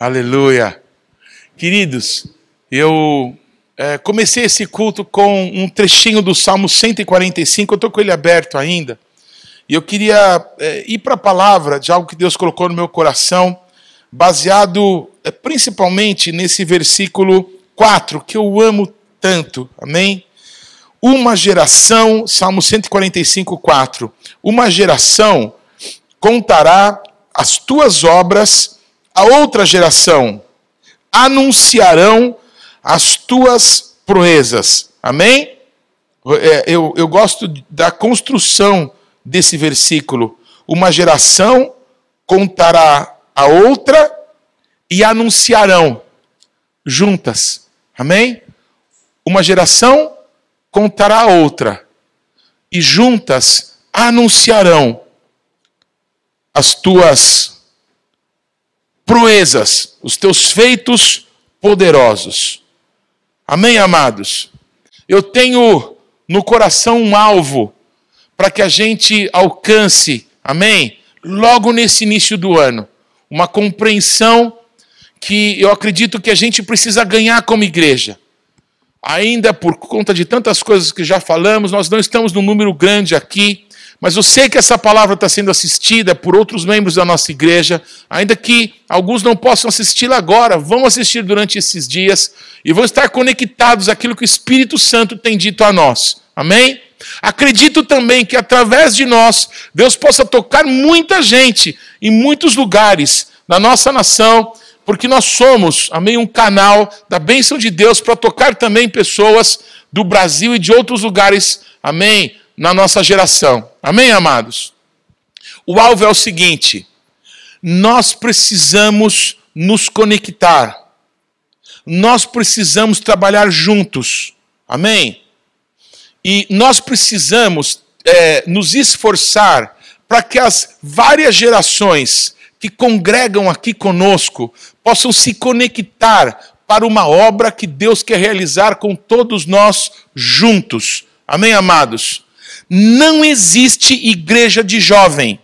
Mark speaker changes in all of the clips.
Speaker 1: Aleluia. Queridos, eu é, comecei esse culto com um trechinho do Salmo 145, eu estou com ele aberto ainda. E eu queria é, ir para a palavra de algo que Deus colocou no meu coração, baseado é, principalmente nesse versículo 4, que eu amo tanto. Amém? Uma geração, Salmo 145, 4. Uma geração contará as tuas obras a outra geração anunciarão as tuas proezas. Amém? É, eu, eu gosto da construção desse versículo. Uma geração contará a outra e anunciarão juntas. Amém? Uma geração contará a outra e juntas anunciarão as tuas proezas, os teus feitos poderosos. Amém, amados? Eu tenho no coração um alvo para que a gente alcance, amém? Logo nesse início do ano, uma compreensão que eu acredito que a gente precisa ganhar como igreja. Ainda por conta de tantas coisas que já falamos, nós não estamos num número grande aqui, mas eu sei que essa palavra está sendo assistida por outros membros da nossa igreja, ainda que alguns não possam assisti-la agora, vão assistir durante esses dias e vão estar conectados àquilo que o Espírito Santo tem dito a nós. Amém? Acredito também que através de nós, Deus possa tocar muita gente em muitos lugares na nossa nação, porque nós somos, amém, um canal da bênção de Deus para tocar também pessoas do Brasil e de outros lugares, amém, na nossa geração. Amém, amados? O alvo é o seguinte: nós precisamos nos conectar, nós precisamos trabalhar juntos. Amém? E nós precisamos é, nos esforçar para que as várias gerações que congregam aqui conosco possam se conectar para uma obra que Deus quer realizar com todos nós juntos. Amém, amados? Não existe igreja de jovem.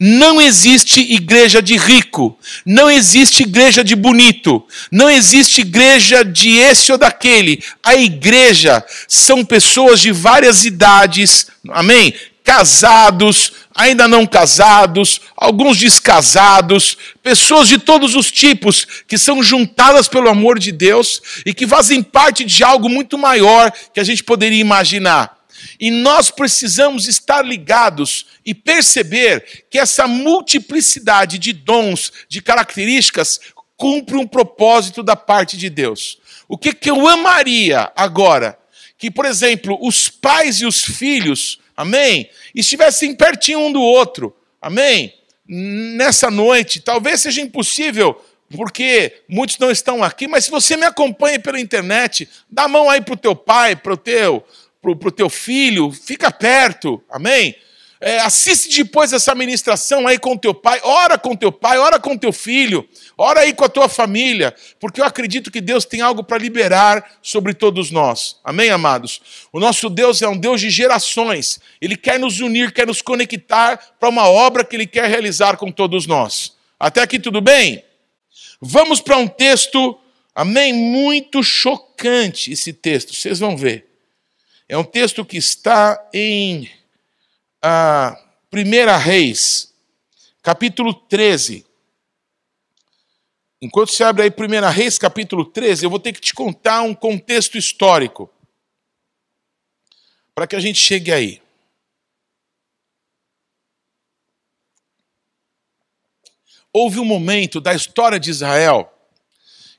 Speaker 1: Não existe igreja de rico, não existe igreja de bonito, não existe igreja de esse ou daquele. A igreja são pessoas de várias idades, amém? Casados, ainda não casados, alguns descasados, pessoas de todos os tipos que são juntadas pelo amor de Deus e que fazem parte de algo muito maior que a gente poderia imaginar. E nós precisamos estar ligados e perceber que essa multiplicidade de dons, de características, cumpre um propósito da parte de Deus. O que, que eu amaria agora? Que, por exemplo, os pais e os filhos, amém, estivessem pertinho um do outro, amém? Nessa noite, talvez seja impossível porque muitos não estão aqui, mas se você me acompanha pela internet, dá a mão aí para o teu pai, para o teu, para o teu filho, fica perto, amém? É, assiste depois essa ministração aí com teu pai, ora com teu pai, ora com teu filho, ora aí com a tua família, porque eu acredito que Deus tem algo para liberar sobre todos nós. Amém, amados? O nosso Deus é um Deus de gerações, Ele quer nos unir, quer nos conectar para uma obra que Ele quer realizar com todos nós. Até aqui tudo bem? Vamos para um texto, amém, muito chocante esse texto, vocês vão ver. É um texto que está em a Primeira Reis, capítulo 13. Enquanto você abre aí Primeira Reis, capítulo 13, eu vou ter que te contar um contexto histórico para que a gente chegue aí. Houve um momento da história de Israel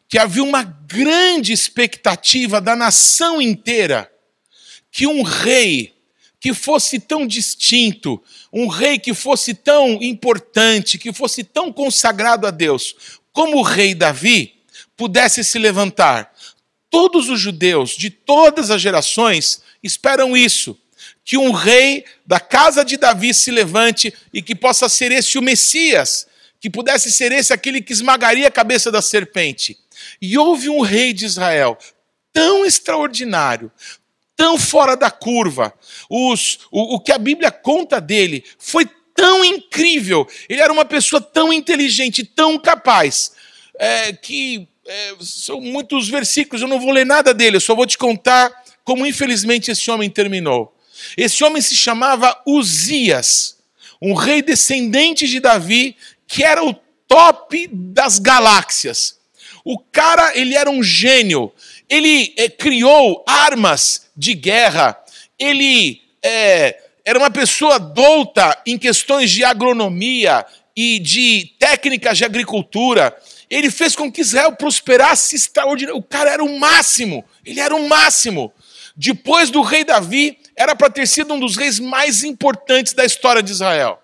Speaker 1: que havia uma grande expectativa da nação inteira que um rei que fosse tão distinto, um rei que fosse tão importante, que fosse tão consagrado a Deus, como o rei Davi, pudesse se levantar. Todos os judeus de todas as gerações esperam isso, que um rei da casa de Davi se levante e que possa ser esse o Messias, que pudesse ser esse aquele que esmagaria a cabeça da serpente. E houve um rei de Israel tão extraordinário, tão fora da curva. Os, o, o que a Bíblia conta dele foi tão incrível. Ele era uma pessoa tão inteligente, tão capaz. é, que é, são muitos versículos, eu não vou ler nada dele, eu só vou te contar como infelizmente esse homem terminou. Esse homem se chamava Uzias, um rei descendente de Davi, que era o top das galáxias. O cara, ele era um gênio. Ele é, criou armas de guerra. Ele é, era uma pessoa douta em questões de agronomia e de técnicas de agricultura. Ele fez com que Israel prosperasse extraordinariamente. O cara era o máximo. Ele era o máximo. Depois do rei Davi, era para ter sido um dos reis mais importantes da história de Israel.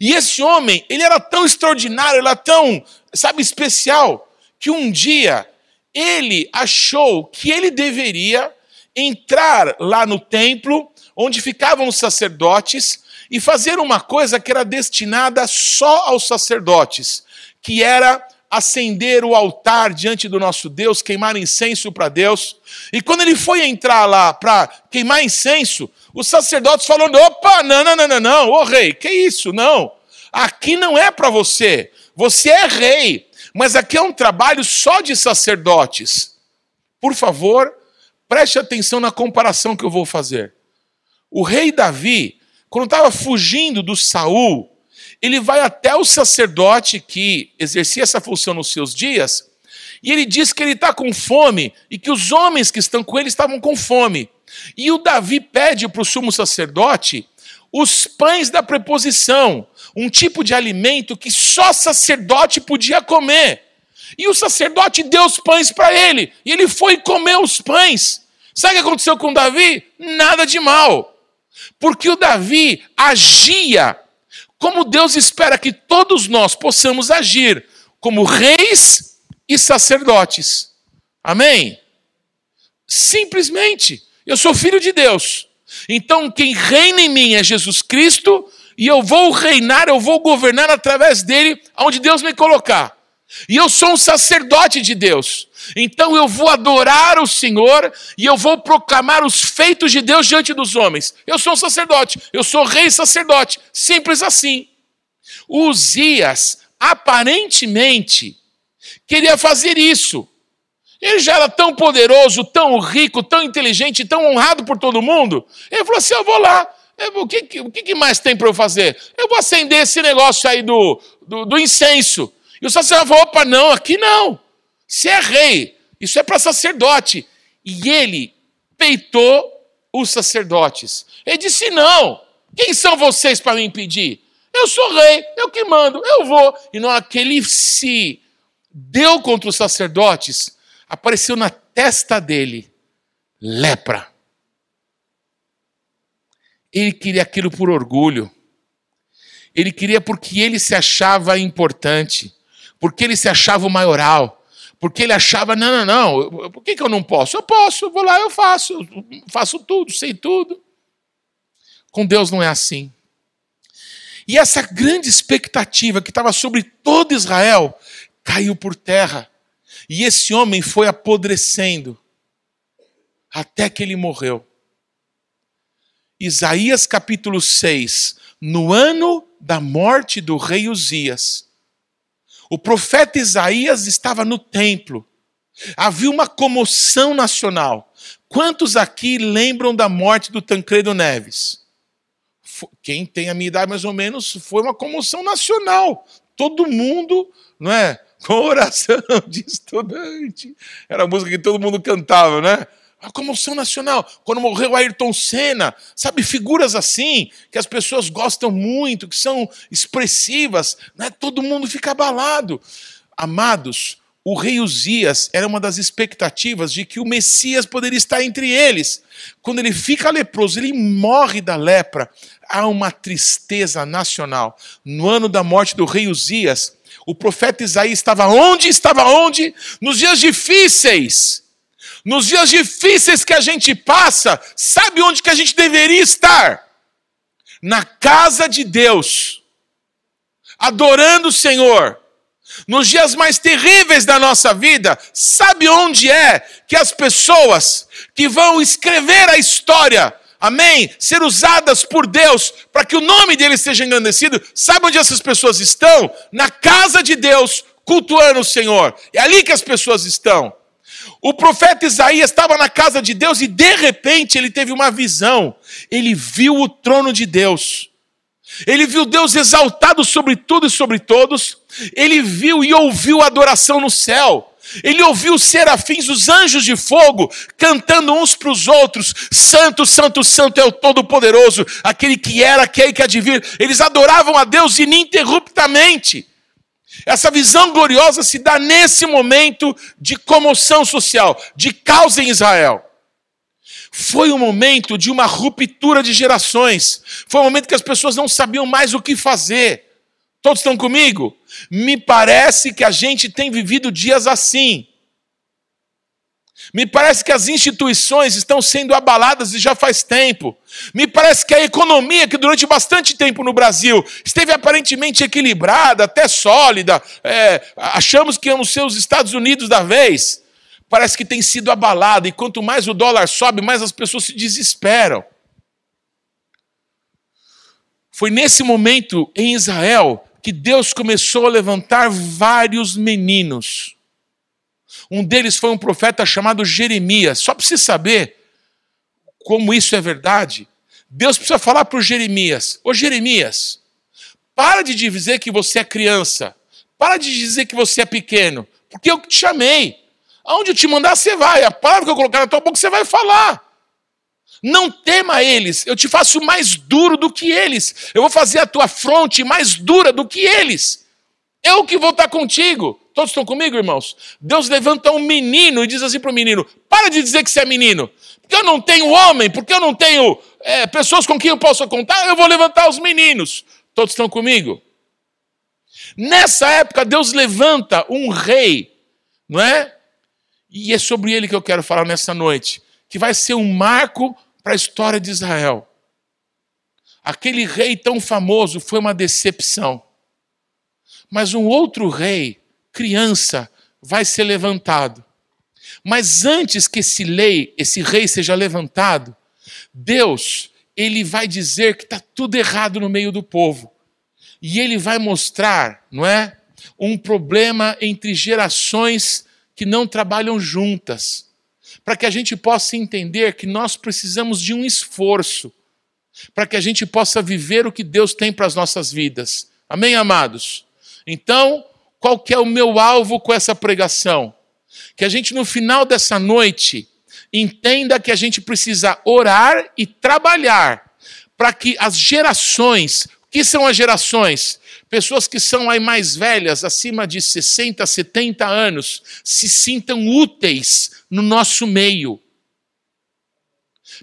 Speaker 1: E esse homem, ele era tão extraordinário, era tão, sabe, especial, que um dia ele achou que ele deveria entrar lá no templo, onde ficavam os sacerdotes, e fazer uma coisa que era destinada só aos sacerdotes, que era acender o altar diante do nosso Deus, queimar incenso para Deus. E quando ele foi entrar lá para queimar incenso, os sacerdotes falando: opa, não, não, não, não, não, ô rei, que isso? Não, aqui não é para você. Você é rei, mas aqui é um trabalho só de sacerdotes. Por favor, preste atenção na comparação que eu vou fazer. O rei Davi, quando estava fugindo do Saul, ele vai até o sacerdote que exercia essa função nos seus dias, e ele diz que ele está com fome e que os homens que estão com ele estavam com fome. E o Davi pede para o sumo sacerdote os pães da preposição, um tipo de alimento que só sacerdote podia comer. E o sacerdote deu os pães para ele, e ele foi comer os pães. Sabe o que aconteceu com Davi? Nada de mal. Porque o Davi agia como Deus espera que todos nós possamos agir como reis e sacerdotes. Amém? Simplesmente, eu sou filho de Deus. Então, quem reina em mim é Jesus Cristo, e eu vou reinar, eu vou governar através dele, onde Deus me colocar. E eu sou um sacerdote de Deus. Então eu vou adorar o Senhor e eu vou proclamar os feitos de Deus diante dos homens. Eu sou um sacerdote, eu sou rei sacerdote. Simples assim. Uzias, aparentemente, queria fazer isso. Ele já era tão poderoso, tão rico, tão inteligente, tão honrado por todo mundo. Ele falou assim: Eu vou lá. o, que, o que mais tem para eu fazer? Eu vou acender esse negócio aí do, do, do incenso. E o sacerdote falou: opa, não, aqui não. Se é rei, isso é para sacerdote. E ele peitou os sacerdotes. Ele disse: não, quem são vocês para me impedir? Eu sou rei, eu que mando, eu vou. E não aquele se deu contra os sacerdotes, apareceu na testa dele lepra. Ele queria aquilo por orgulho. Ele queria porque ele se achava importante porque ele se achava o maioral, porque ele achava, não, não, não, por que, que eu não posso? Eu posso, eu vou lá, eu faço, eu faço tudo, sei tudo. Com Deus não é assim. E essa grande expectativa que estava sobre todo Israel caiu por terra. E esse homem foi apodrecendo até que ele morreu. Isaías capítulo 6, no ano da morte do rei Uzias, o profeta Isaías estava no templo. Havia uma comoção nacional. Quantos aqui lembram da morte do Tancredo Neves? Quem tem a minha idade mais ou menos, foi uma comoção nacional. Todo mundo, não é? Coração de estudante. Era a música que todo mundo cantava, né? A comoção nacional. Quando morreu Ayrton Senna, sabe, figuras assim, que as pessoas gostam muito, que são expressivas, né? todo mundo fica abalado. Amados, o rei Uzias era uma das expectativas de que o Messias poderia estar entre eles. Quando ele fica leproso, ele morre da lepra, há uma tristeza nacional. No ano da morte do rei Uzias, o profeta Isaías estava onde? Estava onde? Nos dias difíceis nos dias difíceis que a gente passa, sabe onde que a gente deveria estar? Na casa de Deus, adorando o Senhor. Nos dias mais terríveis da nossa vida, sabe onde é que as pessoas que vão escrever a história, amém, ser usadas por Deus para que o nome dele seja engrandecido, sabe onde essas pessoas estão? Na casa de Deus, cultuando o Senhor. É ali que as pessoas estão. O profeta Isaías estava na casa de Deus e de repente ele teve uma visão. Ele viu o trono de Deus. Ele viu Deus exaltado sobre tudo e sobre todos. Ele viu e ouviu a adoração no céu. Ele ouviu os serafins, os anjos de fogo, cantando uns para os outros: Santo, Santo, Santo é o Todo-Poderoso, aquele que era, aquele que há de vir. Eles adoravam a Deus ininterruptamente. Essa visão gloriosa se dá nesse momento de comoção social, de causa em Israel. Foi um momento de uma ruptura de gerações. Foi um momento que as pessoas não sabiam mais o que fazer. Todos estão comigo? Me parece que a gente tem vivido dias assim. Me parece que as instituições estão sendo abaladas e já faz tempo. Me parece que a economia, que durante bastante tempo no Brasil esteve aparentemente equilibrada, até sólida, é, achamos que íamos ser os Estados Unidos da vez parece que tem sido abalada, e quanto mais o dólar sobe, mais as pessoas se desesperam. Foi nesse momento em Israel que Deus começou a levantar vários meninos. Um deles foi um profeta chamado Jeremias. Só para você saber como isso é verdade, Deus precisa falar para o Jeremias: Ô Jeremias, para de dizer que você é criança, para de dizer que você é pequeno, porque eu te chamei. Aonde eu te mandar, você vai. A palavra que eu colocar na tua boca, você vai falar. Não tema eles, eu te faço mais duro do que eles. Eu vou fazer a tua fronte mais dura do que eles. Eu que vou estar contigo. Todos estão comigo, irmãos? Deus levanta um menino e diz assim para o menino: para de dizer que você é menino. Porque eu não tenho homem, porque eu não tenho é, pessoas com quem eu possa contar, eu vou levantar os meninos. Todos estão comigo? Nessa época, Deus levanta um rei, não é? E é sobre ele que eu quero falar nessa noite, que vai ser um marco para a história de Israel. Aquele rei tão famoso foi uma decepção. Mas um outro rei, criança, vai ser levantado. Mas antes que esse lei, esse rei seja levantado, Deus, ele vai dizer que está tudo errado no meio do povo. E ele vai mostrar, não é? Um problema entre gerações que não trabalham juntas, para que a gente possa entender que nós precisamos de um esforço, para que a gente possa viver o que Deus tem para as nossas vidas. Amém, amados? Então, qual que é o meu alvo com essa pregação? Que a gente no final dessa noite entenda que a gente precisa orar e trabalhar para que as gerações, o que são as gerações? pessoas que são aí mais velhas, acima de 60, 70 anos, se sintam úteis no nosso meio.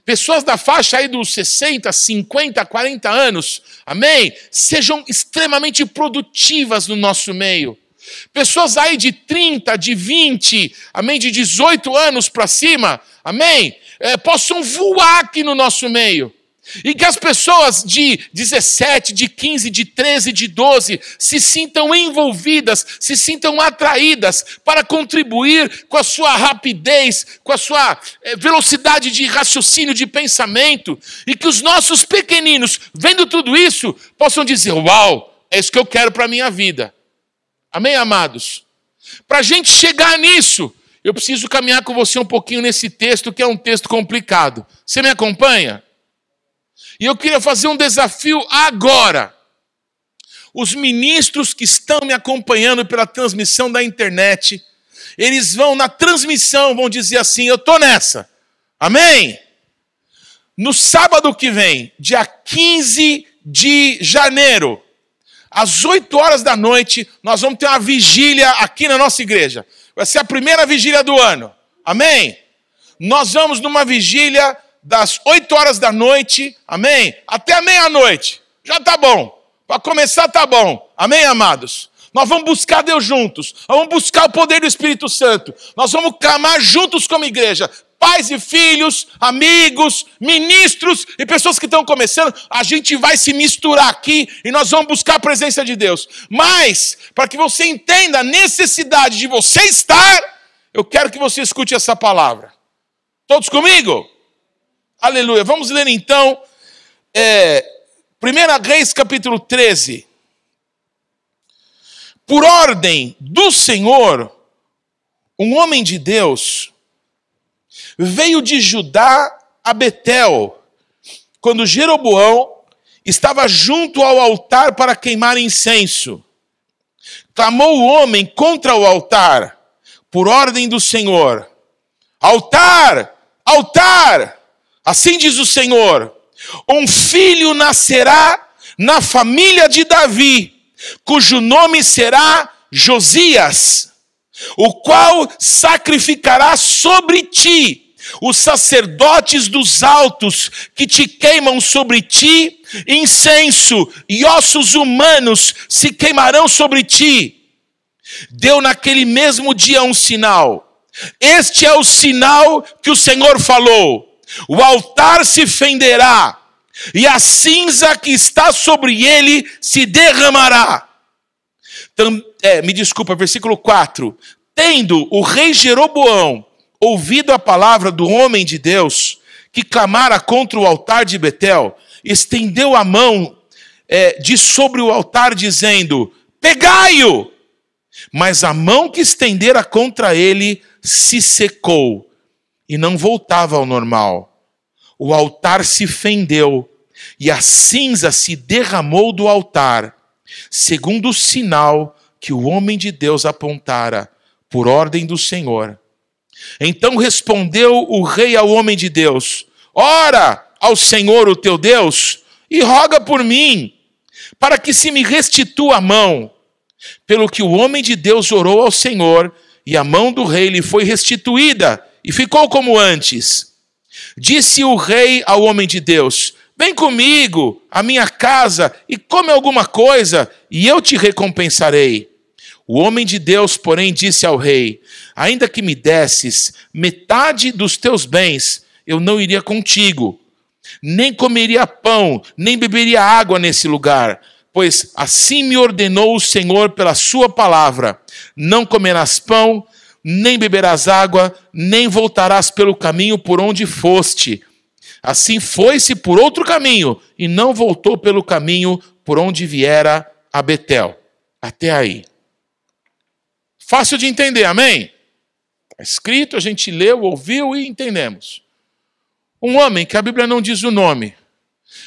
Speaker 1: Pessoas da faixa aí dos 60, 50, 40 anos, amém? Sejam extremamente produtivas no nosso meio. Pessoas aí de 30, de 20, amém? De 18 anos para cima, amém? É, possam voar aqui no nosso meio. E que as pessoas de 17, de 15, de 13, de 12 se sintam envolvidas, se sintam atraídas para contribuir com a sua rapidez, com a sua eh, velocidade de raciocínio, de pensamento, e que os nossos pequeninos, vendo tudo isso, possam dizer: Uau, é isso que eu quero para a minha vida. Amém, amados? Para a gente chegar nisso, eu preciso caminhar com você um pouquinho nesse texto, que é um texto complicado. Você me acompanha? E eu queria fazer um desafio agora. Os ministros que estão me acompanhando pela transmissão da internet, eles vão na transmissão, vão dizer assim: Eu estou nessa. Amém? No sábado que vem, dia 15 de janeiro, às 8 horas da noite, nós vamos ter uma vigília aqui na nossa igreja. Vai ser a primeira vigília do ano. Amém? Nós vamos numa vigília das 8 horas da noite, amém? Até meia-noite. Já tá bom. Para começar tá bom. Amém, amados? Nós vamos buscar Deus juntos. Nós vamos buscar o poder do Espírito Santo. Nós vamos clamar juntos como igreja. Pais e filhos, amigos, ministros e pessoas que estão começando, a gente vai se misturar aqui e nós vamos buscar a presença de Deus. Mas, para que você entenda a necessidade de você estar, eu quero que você escute essa palavra. Todos comigo? Aleluia. Vamos ler então, é, 1 Reis capítulo 13. Por ordem do Senhor, um homem de Deus veio de Judá a Betel, quando Jeroboão estava junto ao altar para queimar incenso. Clamou o homem contra o altar, por ordem do Senhor: Altar, altar! Assim diz o Senhor: Um filho nascerá na família de Davi, cujo nome será Josias, o qual sacrificará sobre ti os sacerdotes dos altos que te queimam sobre ti, incenso e ossos humanos se queimarão sobre ti. Deu naquele mesmo dia um sinal. Este é o sinal que o Senhor falou: o altar se fenderá, e a cinza que está sobre ele se derramará. é, me desculpa, versículo 4. Tendo o rei Jeroboão ouvido a palavra do homem de Deus, que clamara contra o altar de Betel, estendeu a mão é, de sobre o altar, dizendo: Pegai-o! Mas a mão que estendera contra ele se secou e não voltava ao normal. O altar se fendeu e a cinza se derramou do altar, segundo o sinal que o homem de Deus apontara, por ordem do Senhor. Então respondeu o rei ao homem de Deus: Ora ao Senhor o teu Deus e roga por mim, para que se me restitua a mão. Pelo que o homem de Deus orou ao Senhor, e a mão do rei lhe foi restituída, e ficou como antes. Disse o rei ao homem de Deus: Vem comigo à minha casa e come alguma coisa, e eu te recompensarei. O homem de Deus, porém, disse ao rei: Ainda que me desses metade dos teus bens, eu não iria contigo, nem comeria pão, nem beberia água nesse lugar, pois assim me ordenou o Senhor pela sua palavra: não comerás pão, nem beberás água, nem voltarás pelo caminho por onde foste. Assim foi-se por outro caminho e não voltou pelo caminho por onde viera a Betel. Até aí. Fácil de entender, amém? Está escrito, a gente leu, ouviu e entendemos. Um homem que a Bíblia não diz o nome.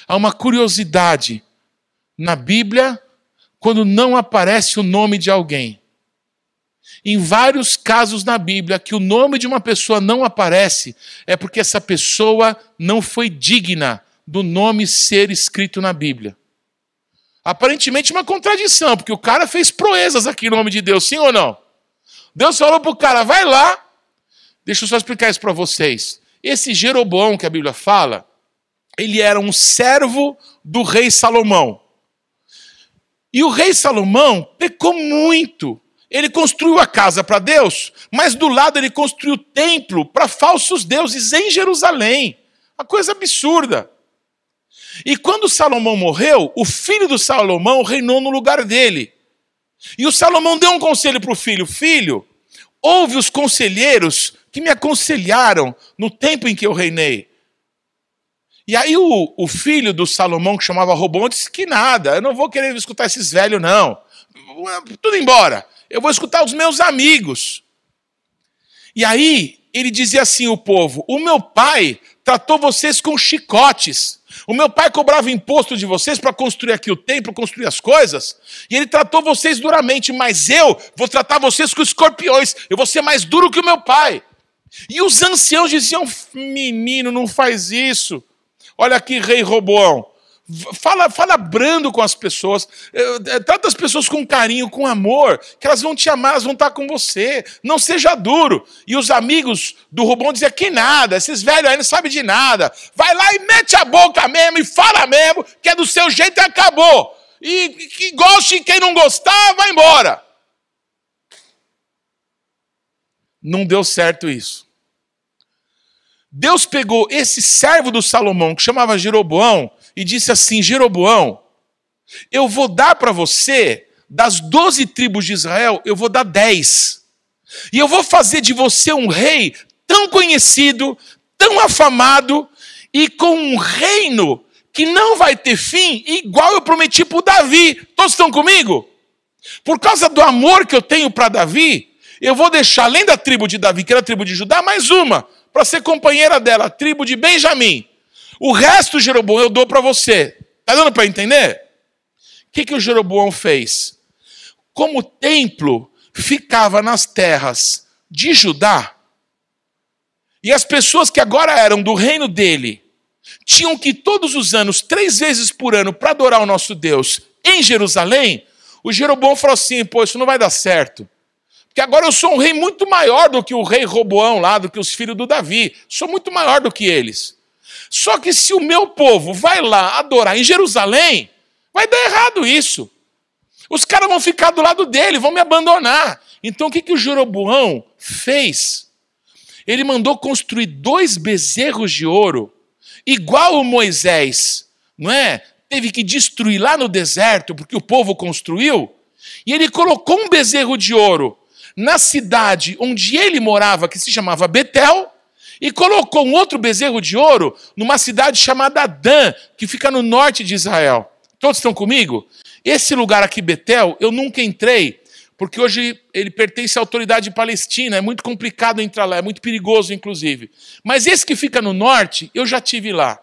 Speaker 1: Há uma curiosidade na Bíblia quando não aparece o nome de alguém. Em vários casos na Bíblia que o nome de uma pessoa não aparece, é porque essa pessoa não foi digna do nome ser escrito na Bíblia. Aparentemente uma contradição, porque o cara fez proezas aqui no nome de Deus, sim ou não? Deus falou para o cara: vai lá. Deixa eu só explicar isso para vocês. Esse Jeroboão que a Bíblia fala, ele era um servo do rei Salomão. E o rei Salomão pecou muito. Ele construiu a casa para Deus, mas do lado ele construiu templo para falsos deuses em Jerusalém. Uma coisa absurda. E quando Salomão morreu, o filho do Salomão reinou no lugar dele. E o Salomão deu um conselho para o filho: Filho, ouve os conselheiros que me aconselharam no tempo em que eu reinei. E aí o, o filho do Salomão, que chamava Robão, disse que nada, eu não vou querer escutar esses velhos, não. Tudo embora. Eu vou escutar os meus amigos. E aí ele dizia assim: o povo, o meu pai tratou vocês com chicotes. O meu pai cobrava imposto de vocês para construir aqui o templo, construir as coisas, e ele tratou vocês duramente, mas eu vou tratar vocês com escorpiões, eu vou ser mais duro que o meu pai. E os anciãos diziam: menino, não faz isso. Olha aqui, rei Roboão. Fala, fala brando com as pessoas, eh, trata as pessoas com carinho, com amor, que elas vão te amar, elas vão estar com você. Não seja duro. E os amigos do Rubão diziam que nada, esses velhos aí não sabem de nada. Vai lá e mete a boca mesmo e fala mesmo, que é do seu jeito e acabou. E que goste, quem não gostar, vai embora. Não deu certo isso. Deus pegou esse servo do Salomão, que chamava Jeroboão, e disse assim: Jeroboão, eu vou dar para você, das doze tribos de Israel, eu vou dar dez. E eu vou fazer de você um rei tão conhecido, tão afamado, e com um reino que não vai ter fim, igual eu prometi para Davi. Todos estão comigo? Por causa do amor que eu tenho para Davi, eu vou deixar, além da tribo de Davi, que era a tribo de Judá, mais uma, para ser companheira dela, a tribo de Benjamim. O resto, Jeroboão, eu dou para você. Está dando para entender? O que, que o Jeroboão fez? Como o templo ficava nas terras de Judá, e as pessoas que agora eram do reino dele tinham que todos os anos, três vezes por ano, para adorar o nosso Deus em Jerusalém, o Jeroboão falou assim: pô, isso não vai dar certo. Porque agora eu sou um rei muito maior do que o rei Roboão lá, do que os filhos do Davi. Sou muito maior do que eles. Só que se o meu povo vai lá adorar em Jerusalém, vai dar errado isso. Os caras vão ficar do lado dele, vão me abandonar. Então o que, que o Jeroboão fez? Ele mandou construir dois bezerros de ouro, igual o Moisés, não é? Teve que destruir lá no deserto, porque o povo construiu. E ele colocou um bezerro de ouro na cidade onde ele morava, que se chamava Betel, e colocou um outro bezerro de ouro numa cidade chamada Dan, que fica no norte de Israel. Todos estão comigo? Esse lugar aqui, Betel, eu nunca entrei, porque hoje ele pertence à autoridade palestina, é muito complicado entrar lá, é muito perigoso, inclusive. Mas esse que fica no norte, eu já tive lá.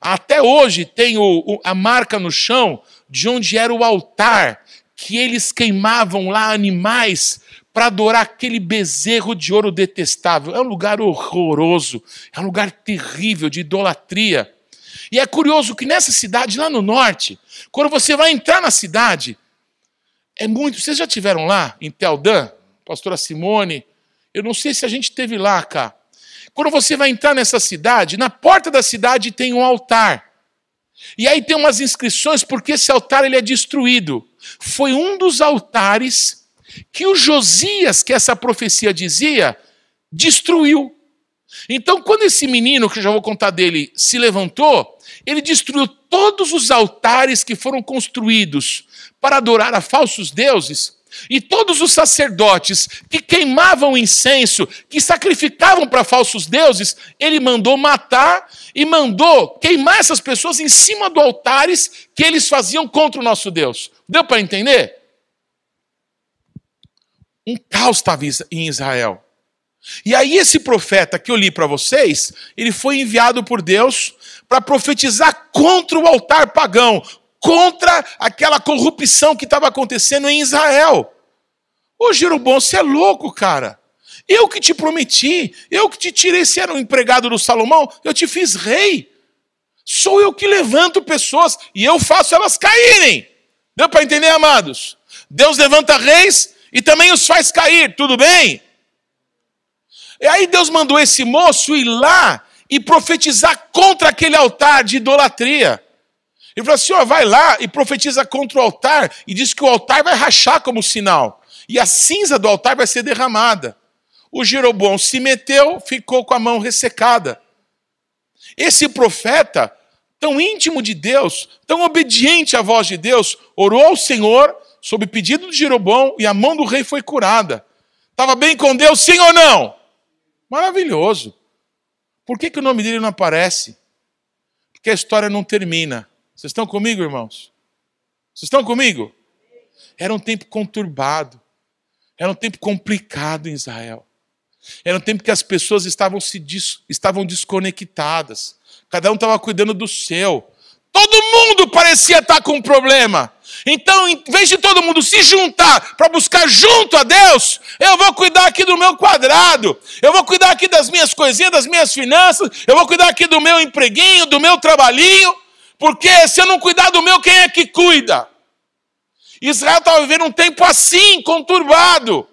Speaker 1: Até hoje tem o, o, a marca no chão de onde era o altar, que eles queimavam lá animais para adorar aquele bezerro de ouro detestável. É um lugar horroroso, é um lugar terrível de idolatria. E é curioso que nessa cidade, lá no norte, quando você vai entrar na cidade, é muito. Vocês já tiveram lá, em Teldã, pastora Simone? Eu não sei se a gente teve lá, cá. Quando você vai entrar nessa cidade, na porta da cidade tem um altar. E aí tem umas inscrições porque esse altar ele é destruído. Foi um dos altares que o Josias, que essa profecia dizia, destruiu. Então, quando esse menino, que eu já vou contar dele, se levantou, ele destruiu todos os altares que foram construídos para adorar a falsos deuses, e todos os sacerdotes que queimavam incenso, que sacrificavam para falsos deuses, ele mandou matar e mandou queimar essas pessoas em cima do altares que eles faziam contra o nosso Deus. Deu para entender? Um caos estava em Israel. E aí esse profeta que eu li para vocês, ele foi enviado por Deus para profetizar contra o altar pagão, contra aquela corrupção que estava acontecendo em Israel. Ô Jeroboão, você é louco, cara. Eu que te prometi, eu que te tirei, se era um empregado do Salomão, eu te fiz rei. Sou eu que levanto pessoas e eu faço elas caírem. Deu para entender, amados? Deus levanta reis e também os faz cair, tudo bem? E aí Deus mandou esse moço ir lá e profetizar contra aquele altar de idolatria. Ele falou assim: ó, vai lá e profetiza contra o altar e diz que o altar vai rachar como sinal. E a cinza do altar vai ser derramada. O Jeroboão se meteu, ficou com a mão ressecada. Esse profeta, tão íntimo de Deus, tão obediente à voz de Deus, orou ao Senhor sob pedido de Jeroboão e a mão do rei foi curada. Estava bem com Deus, sim ou não? Maravilhoso. Por que, que o nome dele não aparece? Porque a história não termina. Vocês estão comigo, irmãos? Vocês estão comigo? Era um tempo conturbado. Era um tempo complicado em Israel. Era um tempo que as pessoas estavam, se estavam desconectadas. Cada um estava cuidando do seu. Todo mundo parecia estar com um problema. Então, em vez de todo mundo se juntar para buscar junto a Deus, eu vou cuidar aqui do meu quadrado, eu vou cuidar aqui das minhas coisinhas, das minhas finanças, eu vou cuidar aqui do meu empreguinho, do meu trabalhinho, porque se eu não cuidar do meu, quem é que cuida? Israel estava vivendo um tempo assim, conturbado.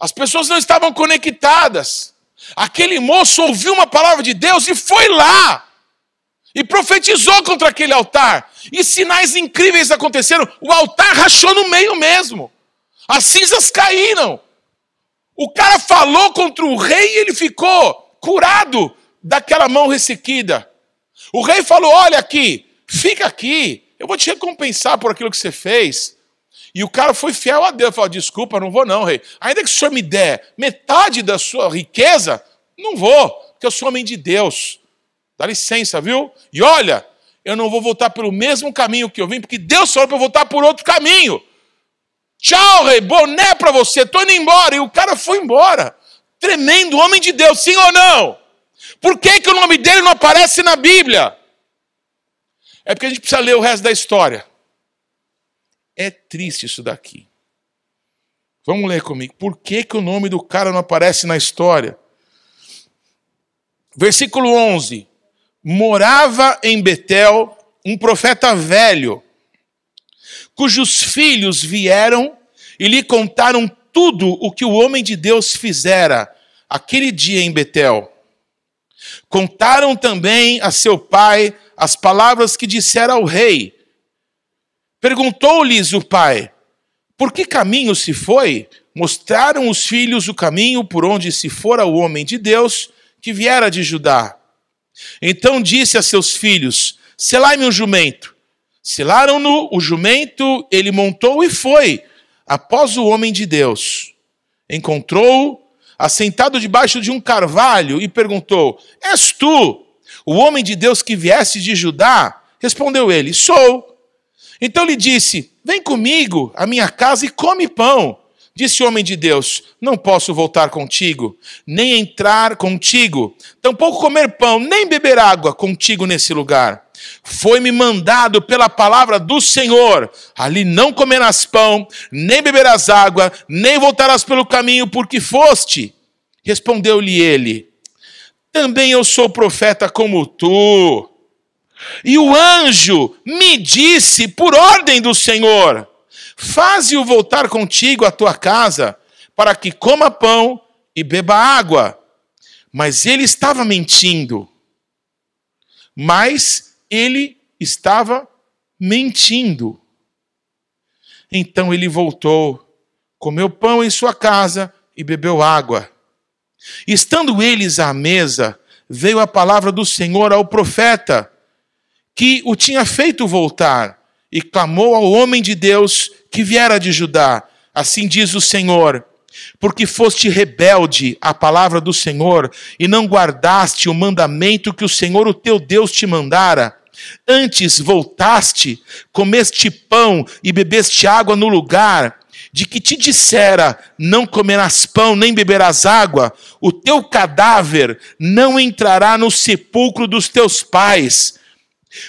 Speaker 1: As pessoas não estavam conectadas. Aquele moço ouviu uma palavra de Deus e foi lá e profetizou contra aquele altar. E sinais incríveis aconteceram. O altar rachou no meio mesmo. As cinzas caíram. O cara falou contra o rei e ele ficou curado daquela mão ressequida. O rei falou: Olha aqui, fica aqui, eu vou te recompensar por aquilo que você fez. E o cara foi fiel a Deus, falou: Desculpa, não vou não, rei. Ainda que o senhor me der metade da sua riqueza, não vou, porque eu sou homem de Deus. Dá licença, viu? E olha, eu não vou voltar pelo mesmo caminho que eu vim, porque Deus falou para eu voltar por outro caminho. Tchau, rei, boné para você, tô indo embora. E o cara foi embora. Tremendo homem de Deus, sim ou não? Por que, que o nome dele não aparece na Bíblia? É porque a gente precisa ler o resto da história. É triste isso daqui. Vamos ler comigo. Por que, que o nome do cara não aparece na história? Versículo 11. Morava em Betel um profeta velho, cujos filhos vieram e lhe contaram tudo o que o homem de Deus fizera aquele dia em Betel. Contaram também a seu pai as palavras que dissera ao rei. Perguntou-lhes o pai: por que caminho se foi? Mostraram os filhos o caminho por onde se fora o homem de Deus que viera de Judá. Então disse a seus filhos: Selai-me um jumento. Selaram-no o jumento, ele montou e foi, após o homem de Deus. Encontrou-o assentado debaixo de um carvalho e perguntou: És tu o homem de Deus que vieste de Judá? Respondeu ele: Sou. Então lhe disse: Vem comigo à minha casa e come pão. Disse o homem de Deus: Não posso voltar contigo, nem entrar contigo, tampouco comer pão, nem beber água contigo nesse lugar. Foi-me mandado pela palavra do Senhor: ali não comerás pão, nem beberás água, nem voltarás pelo caminho porque foste. Respondeu-lhe ele: Também eu sou profeta como tu. E o anjo me disse, por ordem do Senhor: Faze-o voltar contigo à tua casa, para que coma pão e beba água. Mas ele estava mentindo. Mas ele estava mentindo. Então ele voltou, comeu pão em sua casa e bebeu água. Estando eles à mesa, veio a palavra do Senhor ao profeta que o tinha feito voltar, e clamou ao homem de Deus que viera de Judá. Assim diz o Senhor: porque foste rebelde à palavra do Senhor e não guardaste o mandamento que o Senhor, o teu Deus, te mandara. Antes voltaste, comeste pão e bebeste água no lugar de que te dissera: não comerás pão nem beberás água, o teu cadáver não entrará no sepulcro dos teus pais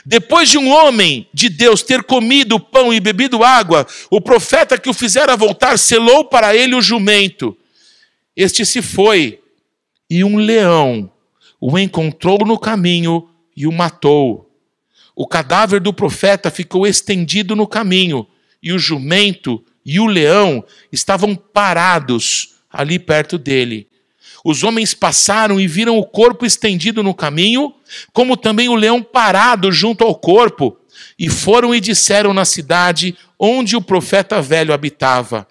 Speaker 1: depois de um homem de Deus ter comido pão e bebido água, o profeta que o fizera voltar selou para ele o jumento. Este se foi, e um leão o encontrou no caminho e o matou. O cadáver do profeta ficou estendido no caminho, e o jumento e o leão estavam parados ali perto dele. Os homens passaram e viram o corpo estendido no caminho, como também o leão parado junto ao corpo, e foram e disseram na cidade onde o profeta velho habitava.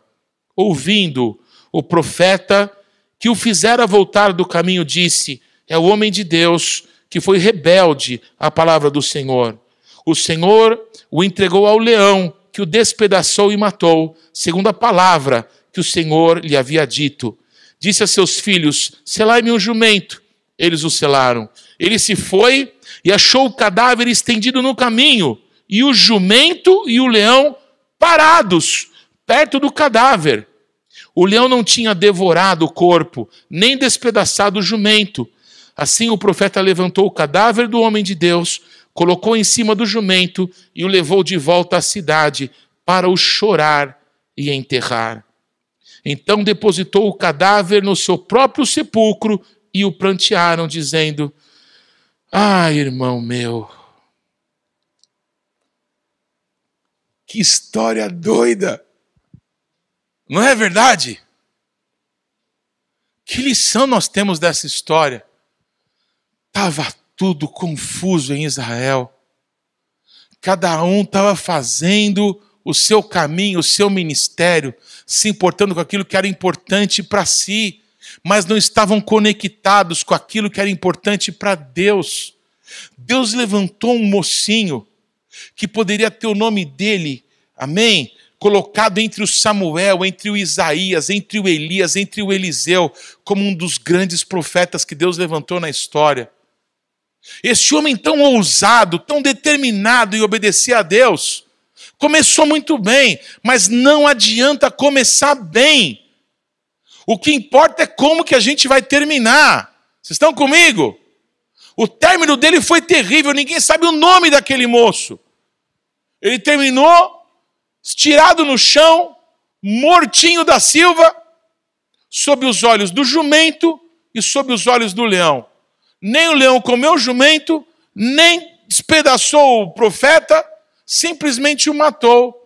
Speaker 1: Ouvindo, o profeta que o fizera voltar do caminho disse: É o homem de Deus que foi rebelde à palavra do Senhor. O Senhor o entregou ao leão, que o despedaçou e matou, segundo a palavra que o Senhor lhe havia dito disse a seus filhos: Selai-me um jumento. Eles o selaram. Ele se foi e achou o cadáver estendido no caminho, e o jumento e o leão parados, perto do cadáver. O leão não tinha devorado o corpo, nem despedaçado o jumento. Assim o profeta levantou o cadáver do homem de Deus, colocou em cima do jumento e o levou de volta à cidade para o chorar e enterrar. Então depositou o cadáver no seu próprio sepulcro e o prantearam, dizendo: Ah, irmão meu, que história doida! Não é verdade? Que lição nós temos dessa história? Estava tudo confuso em Israel. Cada um estava fazendo o seu caminho, o seu ministério, se importando com aquilo que era importante para si, mas não estavam conectados com aquilo que era importante para Deus. Deus levantou um mocinho que poderia ter o nome dele, amém? Colocado entre o Samuel, entre o Isaías, entre o Elias, entre o Eliseu, como um dos grandes profetas que Deus levantou na história. Este homem tão ousado, tão determinado em obedecer a Deus, começou muito bem, mas não adianta começar bem. O que importa é como que a gente vai terminar. Vocês estão comigo? O término dele foi terrível, ninguém sabe o nome daquele moço. Ele terminou estirado no chão, mortinho da Silva, sob os olhos do jumento e sob os olhos do leão. Nem o leão comeu o jumento, nem despedaçou o profeta, simplesmente o matou.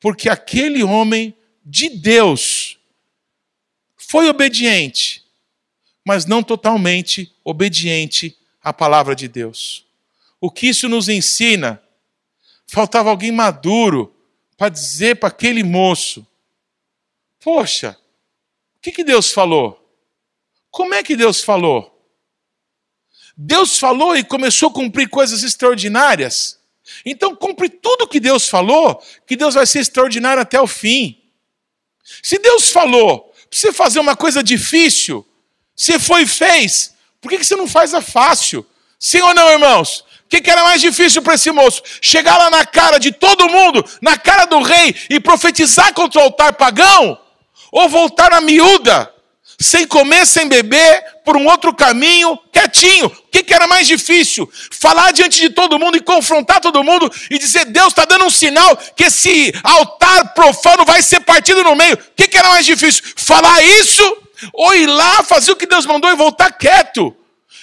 Speaker 1: Porque aquele homem de Deus foi obediente, mas não totalmente obediente à palavra de Deus. O que isso nos ensina? Faltava alguém maduro para dizer para aquele moço: Poxa, o que, que Deus falou? Como é que Deus falou? Deus falou e começou a cumprir coisas extraordinárias. Então, cumpre tudo que Deus falou, que Deus vai ser extraordinário até o fim. Se Deus falou para você fazer uma coisa difícil, você foi e fez, por que você não faz a fácil? Sim ou não, irmãos? O que era mais difícil para esse moço? Chegar lá na cara de todo mundo, na cara do rei, e profetizar contra o altar pagão? Ou voltar a miúda, sem comer, sem beber, por um outro caminho, quietinho. O que, era mais difícil? Falar diante de todo mundo e confrontar todo mundo e dizer: Deus está dando um sinal que esse altar profano vai ser partido no meio. O que, que era mais difícil? Falar isso ou ir lá fazer o que Deus mandou e voltar quieto?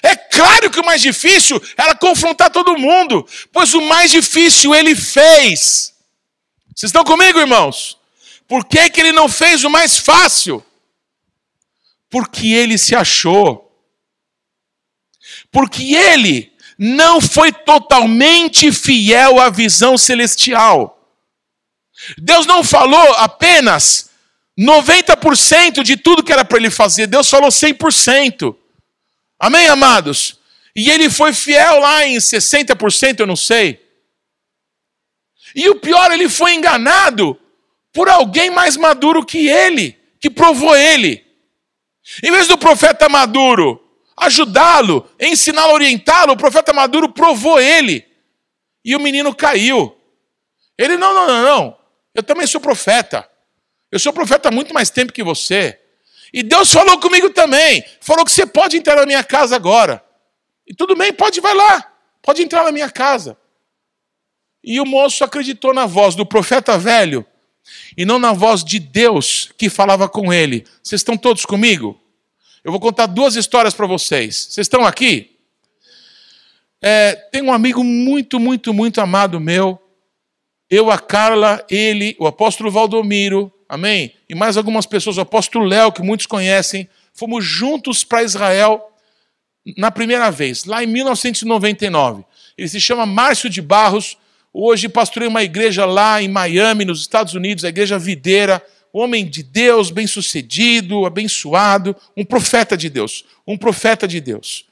Speaker 1: É claro que o mais difícil era confrontar todo mundo, pois o mais difícil ele fez. Vocês estão comigo, irmãos? Por que, que ele não fez o mais fácil? Porque ele se achou. Porque ele não foi totalmente fiel à visão celestial. Deus não falou apenas 90% de tudo que era para ele fazer, Deus falou 100%. Amém, amados? E ele foi fiel lá em 60%, eu não sei. E o pior, ele foi enganado por alguém mais maduro que ele, que provou ele. Em vez do profeta maduro ajudá-lo, ensiná-lo, orientá-lo, o profeta maduro provou ele. E o menino caiu. Ele, não, não, não, não. Eu também sou profeta. Eu sou profeta há muito mais tempo que você. E Deus falou comigo também. Falou que você pode entrar na minha casa agora. E tudo bem, pode, vai lá. Pode entrar na minha casa. E o moço acreditou na voz do profeta velho e não na voz de Deus que falava com ele. Vocês estão todos comigo? Eu vou contar duas histórias para vocês. Vocês estão aqui? É, tem um amigo muito, muito, muito amado meu. Eu, a Carla, ele, o apóstolo Valdomiro, amém? E mais algumas pessoas, o apóstolo Léo, que muitos conhecem, fomos juntos para Israel na primeira vez, lá em 1999. Ele se chama Márcio de Barros, Hoje pastorei uma igreja lá em Miami, nos Estados Unidos, a igreja Videira, homem de Deus, bem-sucedido, abençoado, um profeta de Deus, um profeta de Deus.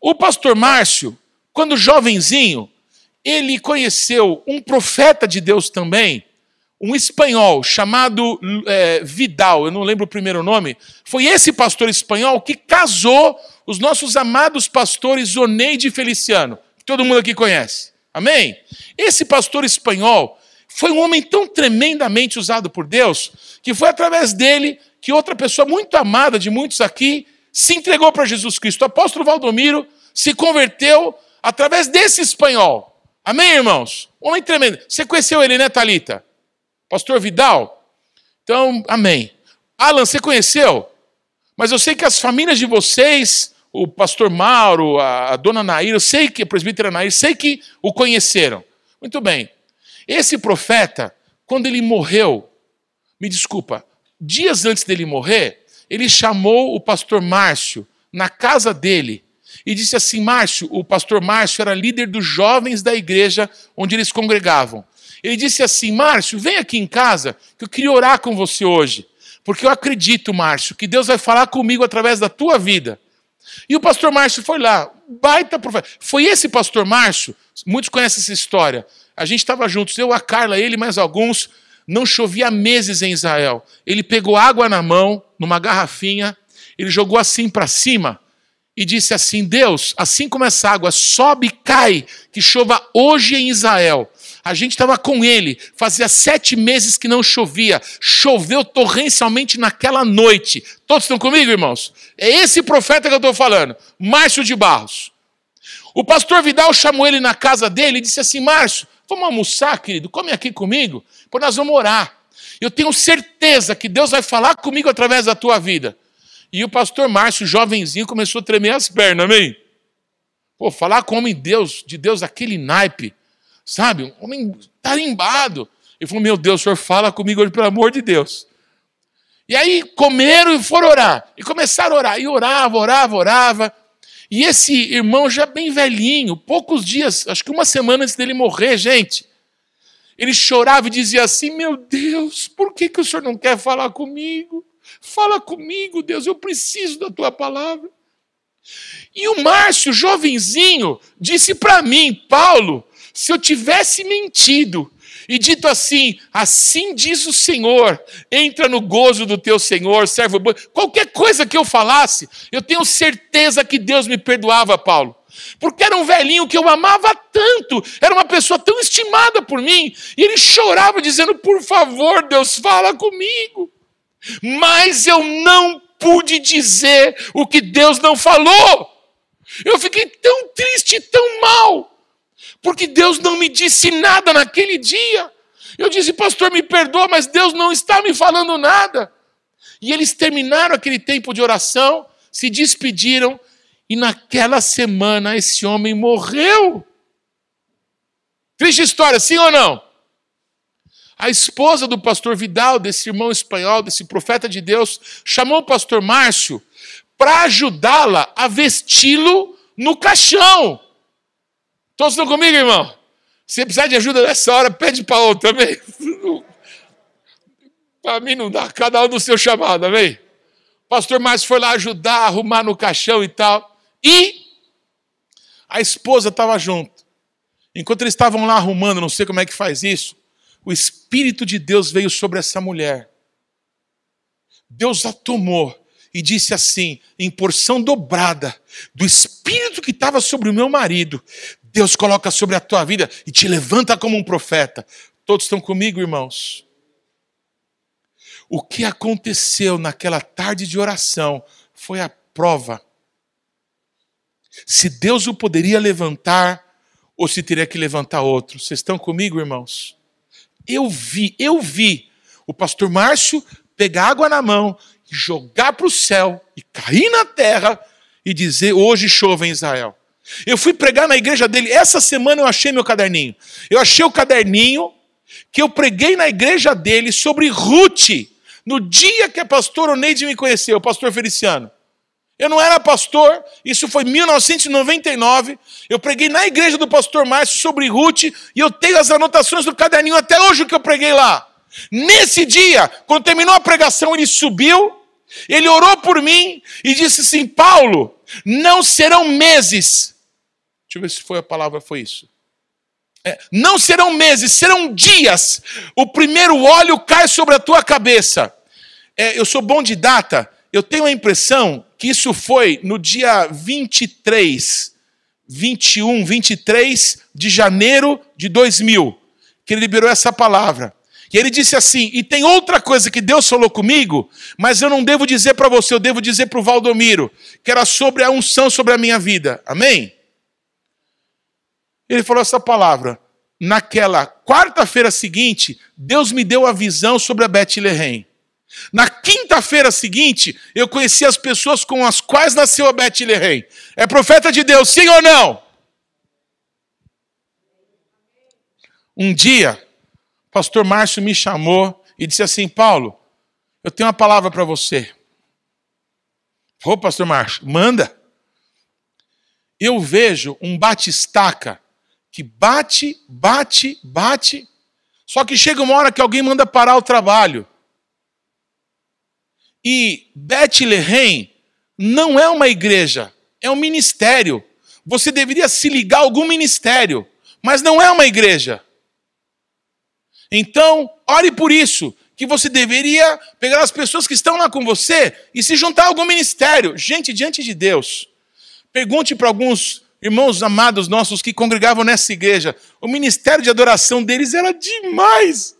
Speaker 1: O pastor Márcio, quando jovenzinho, ele conheceu um profeta de Deus também, um espanhol chamado é, Vidal, eu não lembro o primeiro nome. Foi esse pastor espanhol que casou os nossos amados pastores Oneide e Feliciano, que todo mundo aqui conhece. Amém? Esse pastor espanhol foi um homem tão tremendamente usado por Deus que foi através dele que outra pessoa muito amada de muitos aqui se entregou para Jesus Cristo. O apóstolo Valdomiro se converteu através desse espanhol. Amém, irmãos? Homem tremendo. Você conheceu ele, né, Talita? Pastor Vidal? Então, amém. Alan, você conheceu? Mas eu sei que as famílias de vocês o pastor Mauro, a, a dona Nair, eu sei que a presbítera Nair, sei que o conheceram. Muito bem. Esse profeta, quando ele morreu, me desculpa, dias antes dele morrer, ele chamou o pastor Márcio na casa dele e disse assim: Márcio, o pastor Márcio era líder dos jovens da igreja onde eles congregavam. Ele disse assim: Márcio, vem aqui em casa que eu queria orar com você hoje. Porque eu acredito, Márcio, que Deus vai falar comigo através da tua vida. E o pastor Márcio foi lá, baita profeta. Foi esse pastor Márcio, muitos conhecem essa história. A gente estava juntos, eu, a Carla, ele mais alguns. Não chovia meses em Israel. Ele pegou água na mão, numa garrafinha, ele jogou assim para cima e disse assim: Deus, assim como essa água sobe e cai, que chova hoje em Israel. A gente estava com ele, fazia sete meses que não chovia, choveu torrencialmente naquela noite. Todos estão comigo, irmãos? É esse profeta que eu estou falando, Márcio de Barros. O pastor Vidal chamou ele na casa dele e disse assim: Márcio, vamos almoçar, querido, come aqui comigo, pois nós vamos orar. Eu tenho certeza que Deus vai falar comigo através da tua vida. E o pastor Márcio, jovenzinho, começou a tremer as pernas, amém? Pô, falar com homem Deus, de Deus aquele naipe, sabe? Um homem tarimbado. Ele falou: Meu Deus, o senhor fala comigo hoje, pelo amor de Deus. E aí comeram e foram orar. E começaram a orar. E orava, orava, orava. E esse irmão já bem velhinho, poucos dias, acho que uma semana antes dele morrer, gente, ele chorava e dizia assim: Meu Deus, por que, que o senhor não quer falar comigo? Fala comigo, Deus, eu preciso da tua palavra. E o Márcio, jovenzinho, disse para mim, Paulo, se eu tivesse mentido e dito assim, assim diz o Senhor, entra no gozo do teu Senhor, servo bom, qualquer coisa que eu falasse, eu tenho certeza que Deus me perdoava, Paulo. Porque era um velhinho que eu amava tanto, era uma pessoa tão estimada por mim, e ele chorava dizendo: Por favor, Deus, fala comigo mas eu não pude dizer o que Deus não falou. Eu fiquei tão triste, tão mal, porque Deus não me disse nada naquele dia. Eu disse, pastor, me perdoa, mas Deus não está me falando nada. E eles terminaram aquele tempo de oração, se despediram, e naquela semana esse homem morreu. Triste história, sim ou não? A esposa do pastor Vidal, desse irmão espanhol, desse profeta de Deus, chamou o pastor Márcio para ajudá-la a vesti-lo no caixão. Todos estão comigo, irmão? Se precisar de ajuda nessa hora, pede para outro também. para mim não dá, cada um do seu chamado, amém? O pastor Márcio foi lá ajudar arrumar no caixão e tal. E a esposa estava junto. Enquanto eles estavam lá arrumando, não sei como é que faz isso, o Espírito de Deus veio sobre essa mulher. Deus a tomou e disse assim, em porção dobrada, do Espírito que estava sobre o meu marido, Deus coloca sobre a tua vida e te levanta como um profeta. Todos estão comigo, irmãos? O que aconteceu naquela tarde de oração foi a prova. Se Deus o poderia levantar ou se teria que levantar outro. Vocês estão comigo, irmãos? Eu vi, eu vi o pastor Márcio pegar água na mão e jogar para o céu e cair na terra e dizer: Hoje chova em Israel. Eu fui pregar na igreja dele. Essa semana eu achei meu caderninho. Eu achei o caderninho que eu preguei na igreja dele sobre Ruth, no dia que a pastora Oneide me conheceu, o pastor Feliciano. Eu não era pastor, isso foi em 1999. Eu preguei na igreja do pastor Márcio sobre Ruth e eu tenho as anotações do caderninho até hoje que eu preguei lá. Nesse dia, quando terminou a pregação, ele subiu, ele orou por mim e disse assim: Paulo, não serão meses. Deixa eu ver se foi a palavra, foi isso. É, não serão meses, serão dias. O primeiro óleo cai sobre a tua cabeça. É, eu sou bom de data eu tenho a impressão que isso foi no dia 23, 21, 23 de janeiro de 2000, que ele liberou essa palavra. E ele disse assim: e tem outra coisa que Deus falou comigo, mas eu não devo dizer para você, eu devo dizer para o Valdomiro, que era sobre a unção sobre a minha vida. Amém? Ele falou essa palavra. Naquela quarta-feira seguinte, Deus me deu a visão sobre a Beth-Lehem. Na quinta-feira seguinte, eu conheci as pessoas com as quais nasceu a Beth Lehem. É profeta de Deus, sim ou não? Um dia, o pastor Márcio me chamou e disse assim: Paulo, eu tenho uma palavra para você. Ô, pastor Márcio, manda. Eu vejo um batistaca que bate, bate, bate, só que chega uma hora que alguém manda parar o trabalho. E Bethlehem não é uma igreja, é um ministério. Você deveria se ligar a algum ministério, mas não é uma igreja. Então, ore por isso, que você deveria pegar as pessoas que estão lá com você e se juntar a algum ministério. Gente, diante de Deus, Pergunte para alguns irmãos amados nossos que congregavam nessa igreja. O ministério de adoração deles era demais.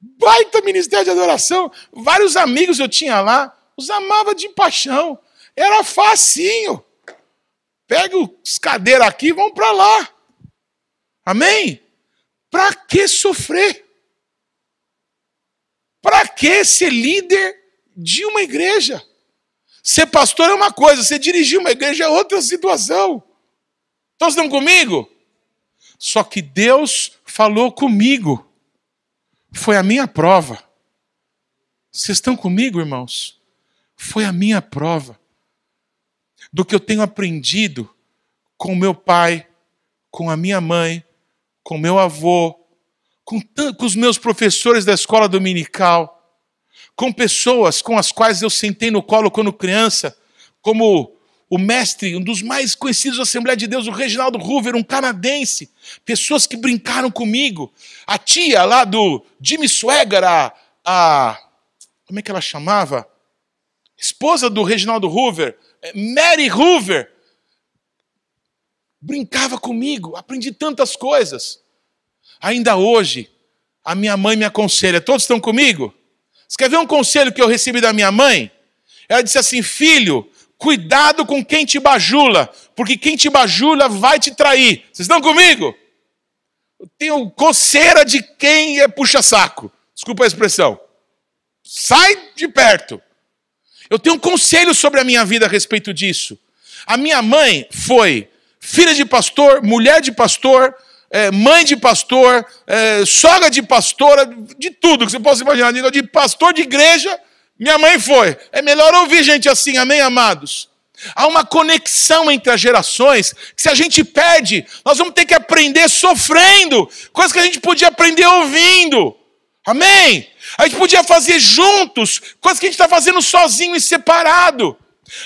Speaker 1: Baita ministério de adoração. Vários amigos eu tinha lá, os amava de paixão. Era facinho. Pega os cadeiras aqui e vão para lá. Amém? Para que sofrer? Para que ser líder de uma igreja? Ser pastor é uma coisa, ser dirigir uma igreja é outra situação. Todos estão comigo? Só que Deus falou comigo. Foi a minha prova. Vocês estão comigo, irmãos? Foi a minha prova. Do que eu tenho aprendido com meu pai, com a minha mãe, com meu avô, com, com os meus professores da escola dominical, com pessoas com as quais eu sentei no colo quando criança, como o mestre, um dos mais conhecidos da Assembleia de Deus, o Reginaldo Hoover, um canadense, pessoas que brincaram comigo, a tia lá do Jimmy Swagger, a, a como é que ela chamava? Esposa do Reginaldo Hoover, é, Mary Hoover, brincava comigo, aprendi tantas coisas. Ainda hoje, a minha mãe me aconselha, todos estão comigo? Você quer ver um conselho que eu recebi da minha mãe? Ela disse assim: Filho, Cuidado com quem te bajula, porque quem te bajula vai te trair. Vocês estão comigo? Eu tenho coceira de quem é puxa-saco. Desculpa a expressão. Sai de perto. Eu tenho um conselho sobre a minha vida a respeito disso. A minha mãe foi filha de pastor, mulher de pastor, é, mãe de pastor, é, sogra de pastora, de tudo que você possa imaginar, de pastor de igreja minha mãe foi. É melhor ouvir gente assim, amém, amados? Há uma conexão entre as gerações que se a gente perde, nós vamos ter que aprender sofrendo, coisa que a gente podia aprender ouvindo. Amém? A gente podia fazer juntos, coisa que a gente está fazendo sozinho e separado.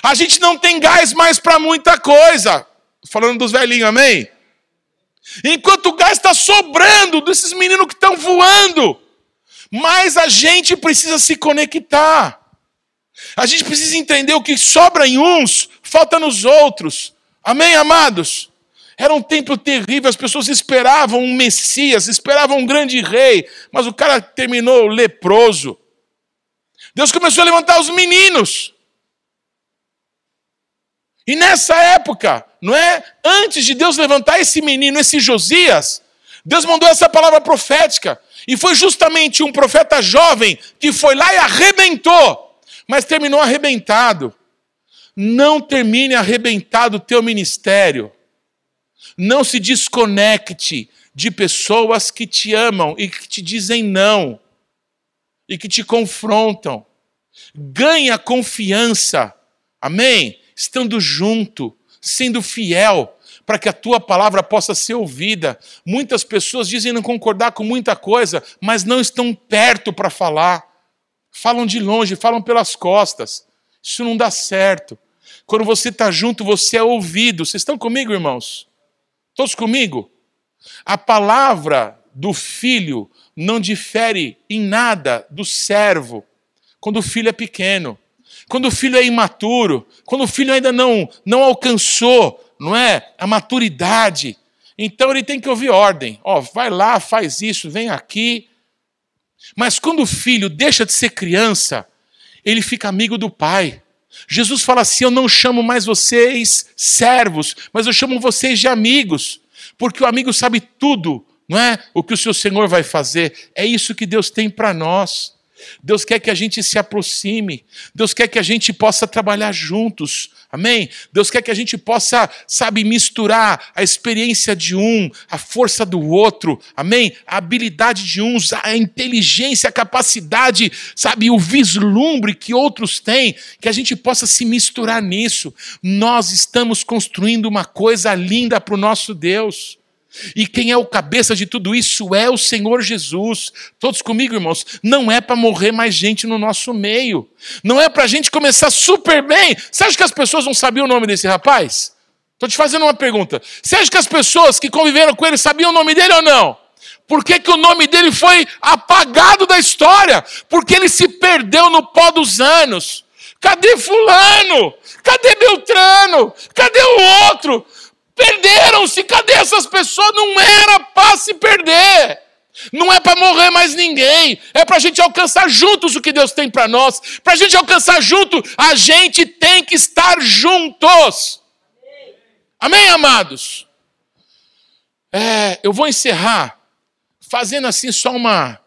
Speaker 1: A gente não tem gás mais para muita coisa. Falando dos velhinhos, amém? Enquanto o gás está sobrando desses meninos que estão voando, mas a gente precisa se conectar. A gente precisa entender o que sobra em uns, falta nos outros. Amém, amados? Era um tempo terrível, as pessoas esperavam um Messias, esperavam um grande rei, mas o cara terminou leproso. Deus começou a levantar os meninos. E nessa época, não é? Antes de Deus levantar esse menino, esse Josias, Deus mandou essa palavra profética. E foi justamente um profeta jovem que foi lá e arrebentou, mas terminou arrebentado. Não termine arrebentado o teu ministério. Não se desconecte de pessoas que te amam e que te dizem não e que te confrontam. Ganhe a confiança, amém? Estando junto, sendo fiel, para que a tua palavra possa ser ouvida. Muitas pessoas dizem não concordar com muita coisa, mas não estão perto para falar. Falam de longe, falam pelas costas. Isso não dá certo. Quando você está junto, você é ouvido. Vocês estão comigo, irmãos? Todos comigo? A palavra do filho não difere em nada do servo quando o filho é pequeno, quando o filho é imaturo, quando o filho ainda não, não alcançou não é? A maturidade. Então ele tem que ouvir ordem. Ó, oh, vai lá, faz isso, vem aqui. Mas quando o filho deixa de ser criança, ele fica amigo do pai. Jesus fala assim: Eu não chamo mais vocês servos, mas eu chamo vocês de amigos, porque o amigo sabe tudo, não é? O que o seu Senhor vai fazer. É isso que Deus tem para nós. Deus quer que a gente se aproxime, Deus quer que a gente possa trabalhar juntos, amém? Deus quer que a gente possa, sabe, misturar a experiência de um, a força do outro, amém? A habilidade de uns, a inteligência, a capacidade, sabe, o vislumbre que outros têm, que a gente possa se misturar nisso. Nós estamos construindo uma coisa linda para o nosso Deus. E quem é o cabeça de tudo isso é o Senhor Jesus. Todos comigo, irmãos. Não é para morrer mais gente no nosso meio. Não é para a gente começar super bem. Você acha que as pessoas não sabiam o nome desse rapaz? Estou te fazendo uma pergunta. Você acha que as pessoas que conviveram com ele sabiam o nome dele ou não? Por que, que o nome dele foi apagado da história? Porque ele se perdeu no pó dos anos. Cadê Fulano? Cadê Beltrano? Cadê o outro? Perderam-se. Cadê essas pessoas? Não era para se perder. Não é para morrer mais ninguém, é para a gente alcançar juntos o que Deus tem para nós. Para a gente alcançar junto, a gente tem que estar juntos. Amém, amados? É, eu vou encerrar fazendo assim só uma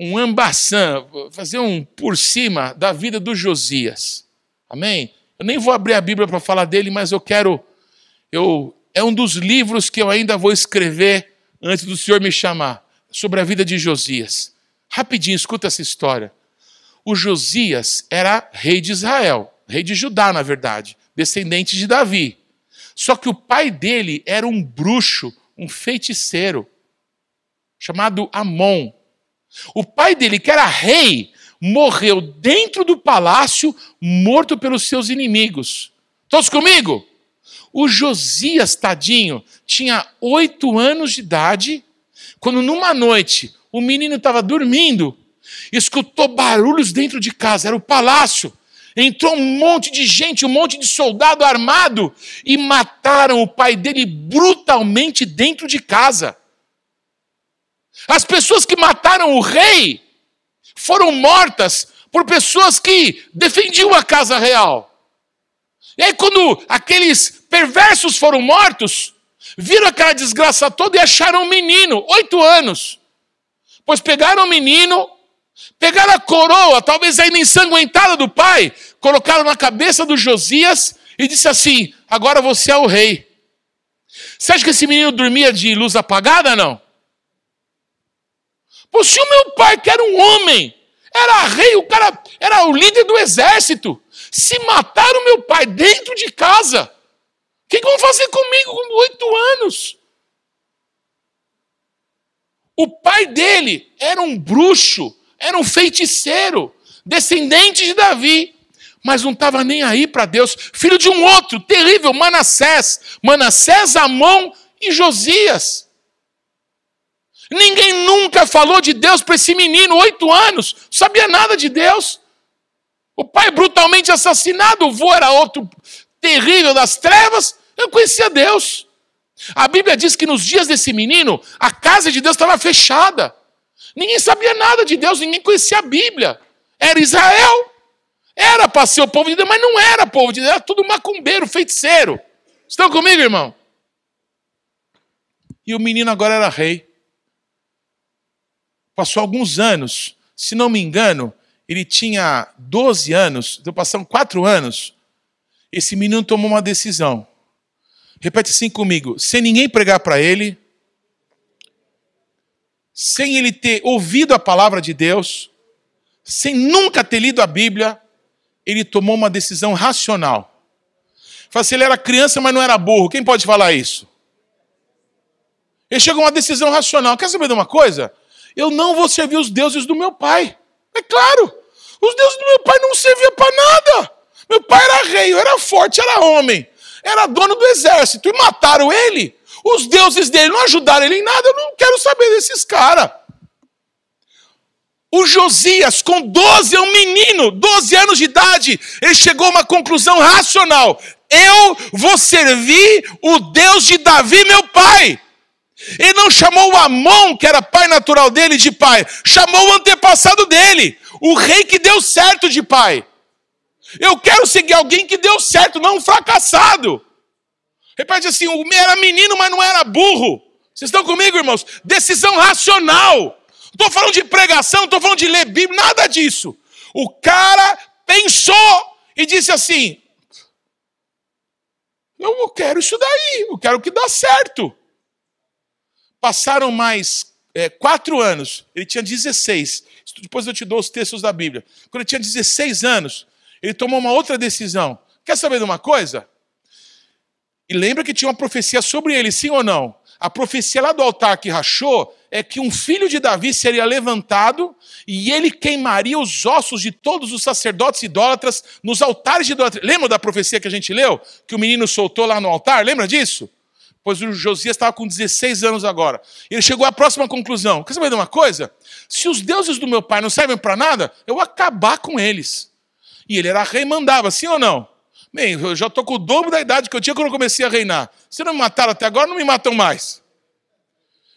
Speaker 1: um ambaçã, fazer um por cima da vida do Josias. Amém? Eu nem vou abrir a Bíblia para falar dele, mas eu quero eu é um dos livros que eu ainda vou escrever antes do Senhor me chamar sobre a vida de Josias. Rapidinho, escuta essa história. O Josias era rei de Israel, rei de Judá, na verdade, descendente de Davi. Só que o pai dele era um bruxo, um feiticeiro, chamado Amon. O pai dele, que era rei, morreu dentro do palácio, morto pelos seus inimigos. Todos comigo? O Josias, tadinho, tinha oito anos de idade quando numa noite o menino estava dormindo, escutou barulhos dentro de casa, era o palácio. Entrou um monte de gente, um monte de soldado armado e mataram o pai dele brutalmente dentro de casa. As pessoas que mataram o rei foram mortas por pessoas que defendiam a casa real. E aí, quando aqueles perversos foram mortos, viram aquela desgraça toda e acharam um menino, oito anos. Pois pegaram o menino, pegaram a coroa, talvez ainda ensanguentada do pai, colocaram na cabeça do Josias e disse assim: agora você é o rei. Você acha que esse menino dormia de luz apagada? Não. Pô, se o meu pai, que era um homem, era rei, o cara era o líder do exército, se mataram meu pai dentro de casa, o que, que vão fazer comigo com oito anos? O pai dele era um bruxo, era um feiticeiro, descendente de Davi, mas não estava nem aí para Deus. Filho de um outro, terrível, Manassés. Manassés, Amon e Josias. Ninguém nunca falou de Deus para esse menino, oito anos, sabia nada de Deus. O pai brutalmente assassinado, o vô era outro terrível das trevas, eu conhecia Deus. A Bíblia diz que nos dias desse menino, a casa de Deus estava fechada. Ninguém sabia nada de Deus, ninguém conhecia a Bíblia. Era Israel. Era para ser o povo de Deus, mas não era povo de Deus, era tudo macumbeiro, feiticeiro. Estão comigo, irmão? E o menino agora era rei. Passou alguns anos, se não me engano, ele tinha 12 anos, então passaram quatro anos. Esse menino tomou uma decisão. Repete assim comigo: sem ninguém pregar para ele, sem ele ter ouvido a palavra de Deus, sem nunca ter lido a Bíblia, ele tomou uma decisão racional. Fala assim, ele era criança, mas não era burro. Quem pode falar isso? Ele chegou a uma decisão racional. Quer saber de uma coisa? Eu não vou servir os deuses do meu pai. É claro, os deuses do meu pai não serviam para nada. Meu pai era rei, era forte, era homem era dono do exército e mataram ele. Os deuses dele não ajudaram ele em nada. Eu não quero saber desses caras. O Josias, com 12, é um menino, 12 anos de idade, ele chegou a uma conclusão racional: eu vou servir o Deus de Davi, meu pai. Ele não chamou o Amon, que era pai natural dele, de pai, chamou o antepassado dele, o rei que deu certo de pai. Eu quero seguir alguém que deu certo, não um fracassado. Repete assim: o era menino, mas não era burro. Vocês estão comigo, irmãos? Decisão racional. Estou falando de pregação, estou falando de ler Bíblia, nada disso. O cara pensou e disse assim: Eu quero isso daí, eu quero que dá certo. Passaram mais é, quatro anos, ele tinha 16. Depois eu te dou os textos da Bíblia. Quando ele tinha 16 anos, ele tomou uma outra decisão. Quer saber de uma coisa? E lembra que tinha uma profecia sobre ele, sim ou não? A profecia lá do altar que rachou é que um filho de Davi seria levantado e ele queimaria os ossos de todos os sacerdotes idólatras nos altares de idolatria. Lembra da profecia que a gente leu? Que o menino soltou lá no altar? Lembra disso? Pois o Josias estava com 16 anos agora. Ele chegou à próxima conclusão. Quer saber de uma coisa? Se os deuses do meu pai não servem para nada, eu vou acabar com eles. E ele era rei, mandava, sim ou não? Bem, eu já estou com o dobro da idade que eu tinha quando eu comecei a reinar. Se não me mataram até agora, não me matam mais.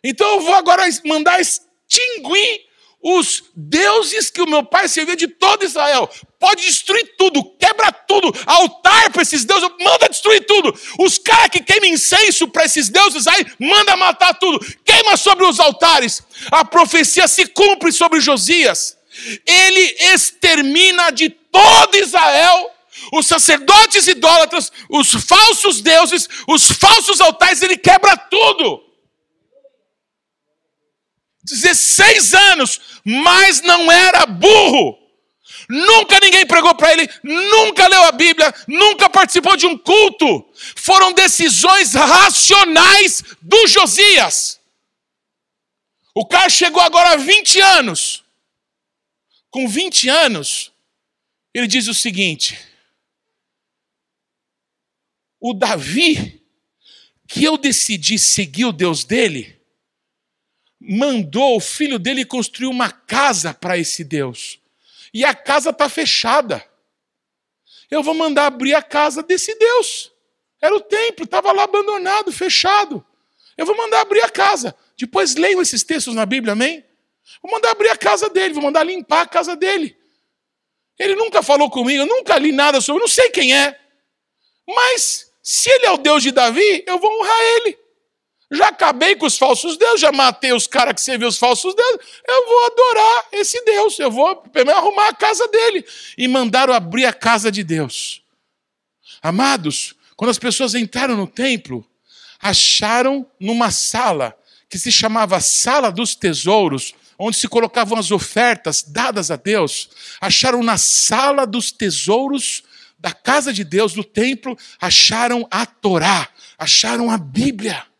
Speaker 1: Então eu vou agora mandar extinguir os deuses que o meu pai servia de todo Israel. Pode destruir tudo, quebra tudo, altar para esses deuses, manda destruir tudo. Os caras que queimam incenso para esses deuses aí, manda matar tudo, queima sobre os altares. A profecia se cumpre sobre Josias. Ele extermina de todo Israel os sacerdotes idólatras, os falsos deuses, os falsos altares, ele quebra tudo. 16 anos, mas não era burro. Nunca ninguém pregou para ele, nunca leu a Bíblia, nunca participou de um culto. Foram decisões racionais do Josias. O cara chegou agora a 20 anos. Com 20 anos, ele diz o seguinte: O Davi, que eu decidi seguir o Deus dele, mandou o filho dele construir uma casa para esse Deus. E a casa está fechada. Eu vou mandar abrir a casa desse Deus. Era o templo, estava lá abandonado, fechado. Eu vou mandar abrir a casa. Depois leiam esses textos na Bíblia, amém? Vou mandar abrir a casa dele, vou mandar limpar a casa dele. Ele nunca falou comigo, eu nunca li nada sobre, não sei quem é. Mas se ele é o Deus de Davi, eu vou honrar ele. Já acabei com os falsos deuses, já matei os caras que serviam os falsos deuses. Eu vou adorar esse Deus, eu vou arrumar a casa dele. E mandaram abrir a casa de Deus. Amados, quando as pessoas entraram no templo, acharam numa sala que se chamava Sala dos Tesouros, onde se colocavam as ofertas dadas a Deus, acharam na Sala dos Tesouros da casa de Deus, do templo, acharam a Torá, acharam a Bíblia.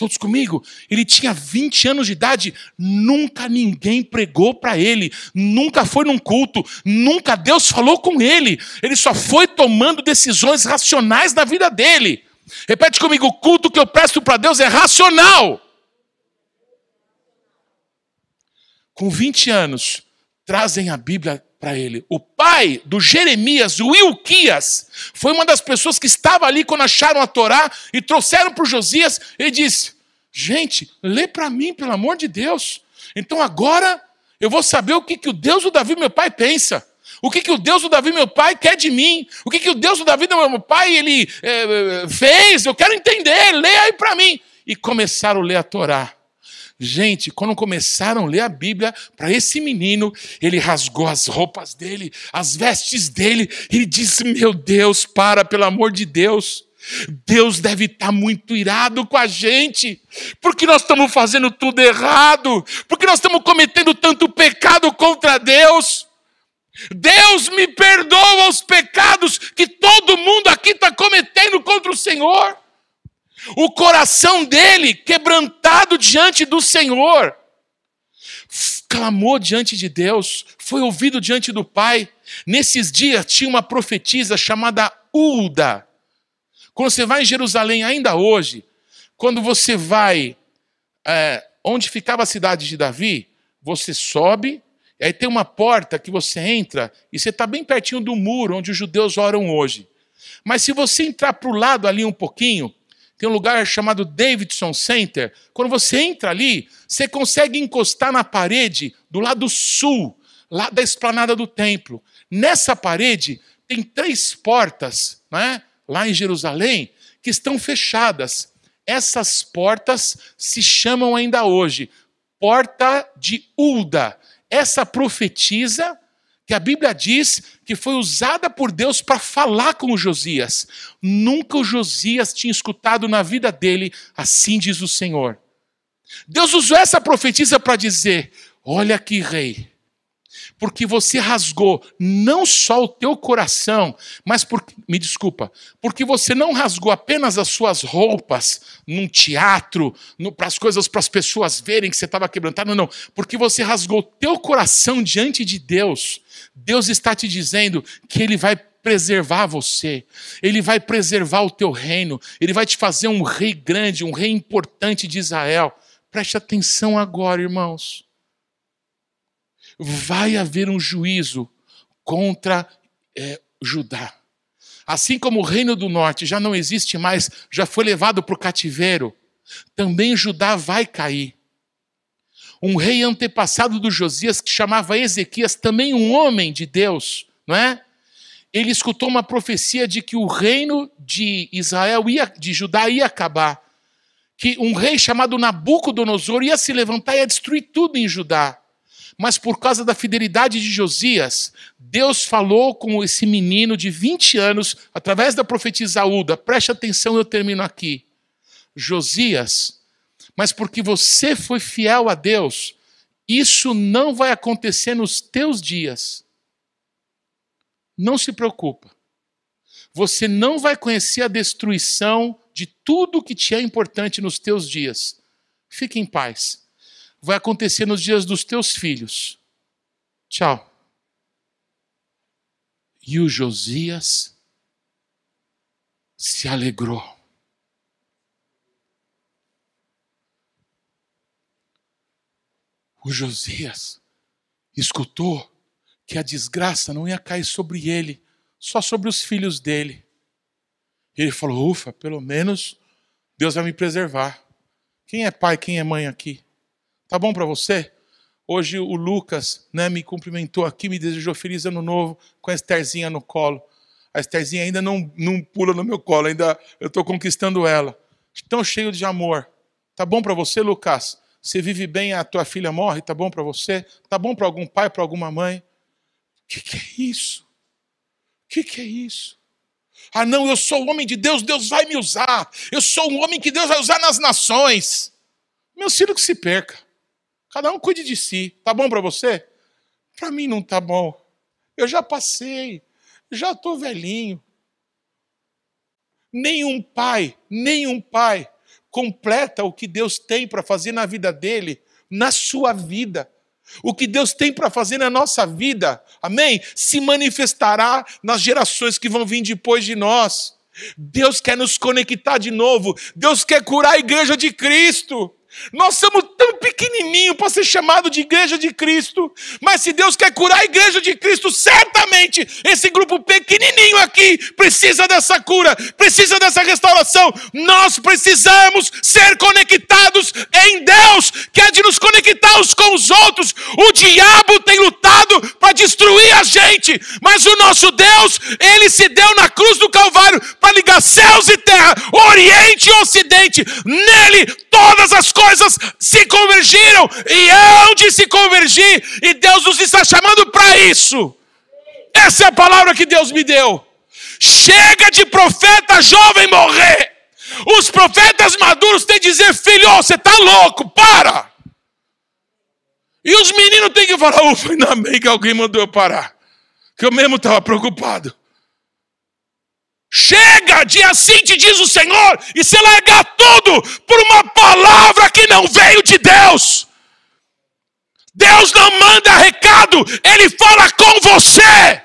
Speaker 1: Todos comigo? Ele tinha 20 anos de idade, nunca ninguém pregou para ele, nunca foi num culto, nunca Deus falou com ele. Ele só foi tomando decisões racionais na vida dele. Repete comigo: o culto que eu presto para Deus é racional. Com 20 anos, trazem a Bíblia para ele. O pai do Jeremias, o Ilquias, foi uma das pessoas que estava ali quando acharam a Torá e trouxeram para Josias. Ele disse: Gente, lê para mim, pelo amor de Deus. Então agora eu vou saber o que, que o Deus do Davi, meu pai, pensa. O que, que o Deus do Davi, meu pai, quer de mim? O que, que o Deus do Davi, meu pai, ele é, fez? Eu quero entender, lê aí para mim. E começaram a ler a Torá. Gente, quando começaram a ler a Bíblia para esse menino, ele rasgou as roupas dele, as vestes dele, e disse: Meu Deus, para, pelo amor de Deus. Deus deve estar muito irado com a gente, porque nós estamos fazendo tudo errado, porque nós estamos cometendo tanto pecado contra Deus. Deus me perdoa os pecados que todo mundo aqui está cometendo contra o Senhor o coração dele quebrantado diante do Senhor, clamou diante de Deus, foi ouvido diante do Pai. Nesses dias tinha uma profetisa chamada Ulda. Quando você vai em Jerusalém, ainda hoje, quando você vai é, onde ficava a cidade de Davi, você sobe, e aí tem uma porta que você entra, e você está bem pertinho do muro onde os judeus oram hoje. Mas se você entrar para o lado ali um pouquinho, tem um lugar chamado Davidson Center. Quando você entra ali, você consegue encostar na parede do lado sul, lá da esplanada do templo. Nessa parede tem três portas, né, lá em Jerusalém, que estão fechadas. Essas portas se chamam ainda hoje Porta de Ulda. Essa profetiza que a Bíblia diz que foi usada por Deus para falar com o Josias. Nunca o Josias tinha escutado na vida dele, assim diz o Senhor. Deus usou essa profetisa para dizer: Olha aqui, rei, porque você rasgou não só o teu coração, mas por, me desculpa, porque você não rasgou apenas as suas roupas num teatro, para as coisas para as pessoas verem que você estava quebrantado, não, não, porque você rasgou o teu coração diante de Deus. Deus está te dizendo que ele vai preservar você, ele vai preservar o teu reino, ele vai te fazer um rei grande, um rei importante de Israel. Preste atenção agora, irmãos vai haver um juízo contra é, Judá. Assim como o reino do norte já não existe mais, já foi levado para o cativeiro, também Judá vai cair. Um rei antepassado do Josias, que chamava Ezequias, também um homem de Deus, não é? Ele escutou uma profecia de que o reino de Israel, ia, de Judá, ia acabar. Que um rei chamado Nabucodonosor ia se levantar e ia destruir tudo em Judá. Mas por causa da fidelidade de Josias, Deus falou com esse menino de 20 anos, através da profetisa Uda. Preste atenção, eu termino aqui. Josias, mas porque você foi fiel a Deus, isso não vai acontecer nos teus dias. Não se preocupa. Você não vai conhecer a destruição de tudo que te é importante nos teus dias. Fique em paz. Vai acontecer nos dias dos teus filhos. Tchau. E o Josias se alegrou. o Josias escutou que a desgraça não ia cair sobre ele, só sobre os filhos dele. Ele falou: ufa, pelo menos Deus vai me preservar. Quem é pai, quem é mãe aqui? Tá bom para você? Hoje o Lucas né, me cumprimentou aqui, me desejou feliz ano novo com a Estherzinha no colo. A Estherzinha ainda não, não pula no meu colo, ainda eu estou conquistando ela. Tão cheio de amor. Tá bom para você, Lucas? Você vive bem, a tua filha morre, tá bom para você? Tá bom para algum pai, para alguma mãe? O que, que, é isso? O que, que é isso? Ah, não, eu sou o homem de Deus, Deus vai me usar. Eu sou um homem que Deus vai usar nas nações. Meu filho que se perca. Cada um cuide de si. Tá bom para você? Para mim não tá bom. Eu já passei. Já estou velhinho. Nenhum pai, nenhum pai completa o que Deus tem para fazer na vida dele, na sua vida. O que Deus tem para fazer na nossa vida, amém? Se manifestará nas gerações que vão vir depois de nós. Deus quer nos conectar de novo. Deus quer curar a igreja de Cristo. Nós somos tão pequenininho para ser chamado de igreja de Cristo, mas se Deus quer curar a igreja de Cristo, certamente esse grupo pequenininho aqui precisa dessa cura, precisa dessa restauração. Nós precisamos ser conectados em Deus, que é de nos conectar uns com os outros. O diabo tem lutado para destruir a gente, mas o nosso Deus, ele se deu na cruz do Calvário para ligar céus e terra, Oriente e Ocidente. Nele todas as coisas se convergiram e hão de se convergir, e Deus nos está chamando para isso. Essa é a palavra que Deus me deu. Chega de profeta jovem morrer. Os profetas maduros têm que dizer: filho, você está louco, para. E os meninos têm que falar: ufa, ainda bem que alguém mandou eu parar. Que eu mesmo estava preocupado. Chega de assim te diz o Senhor e se largar tudo por uma palavra que não veio de Deus. Deus não manda recado, Ele fala com você.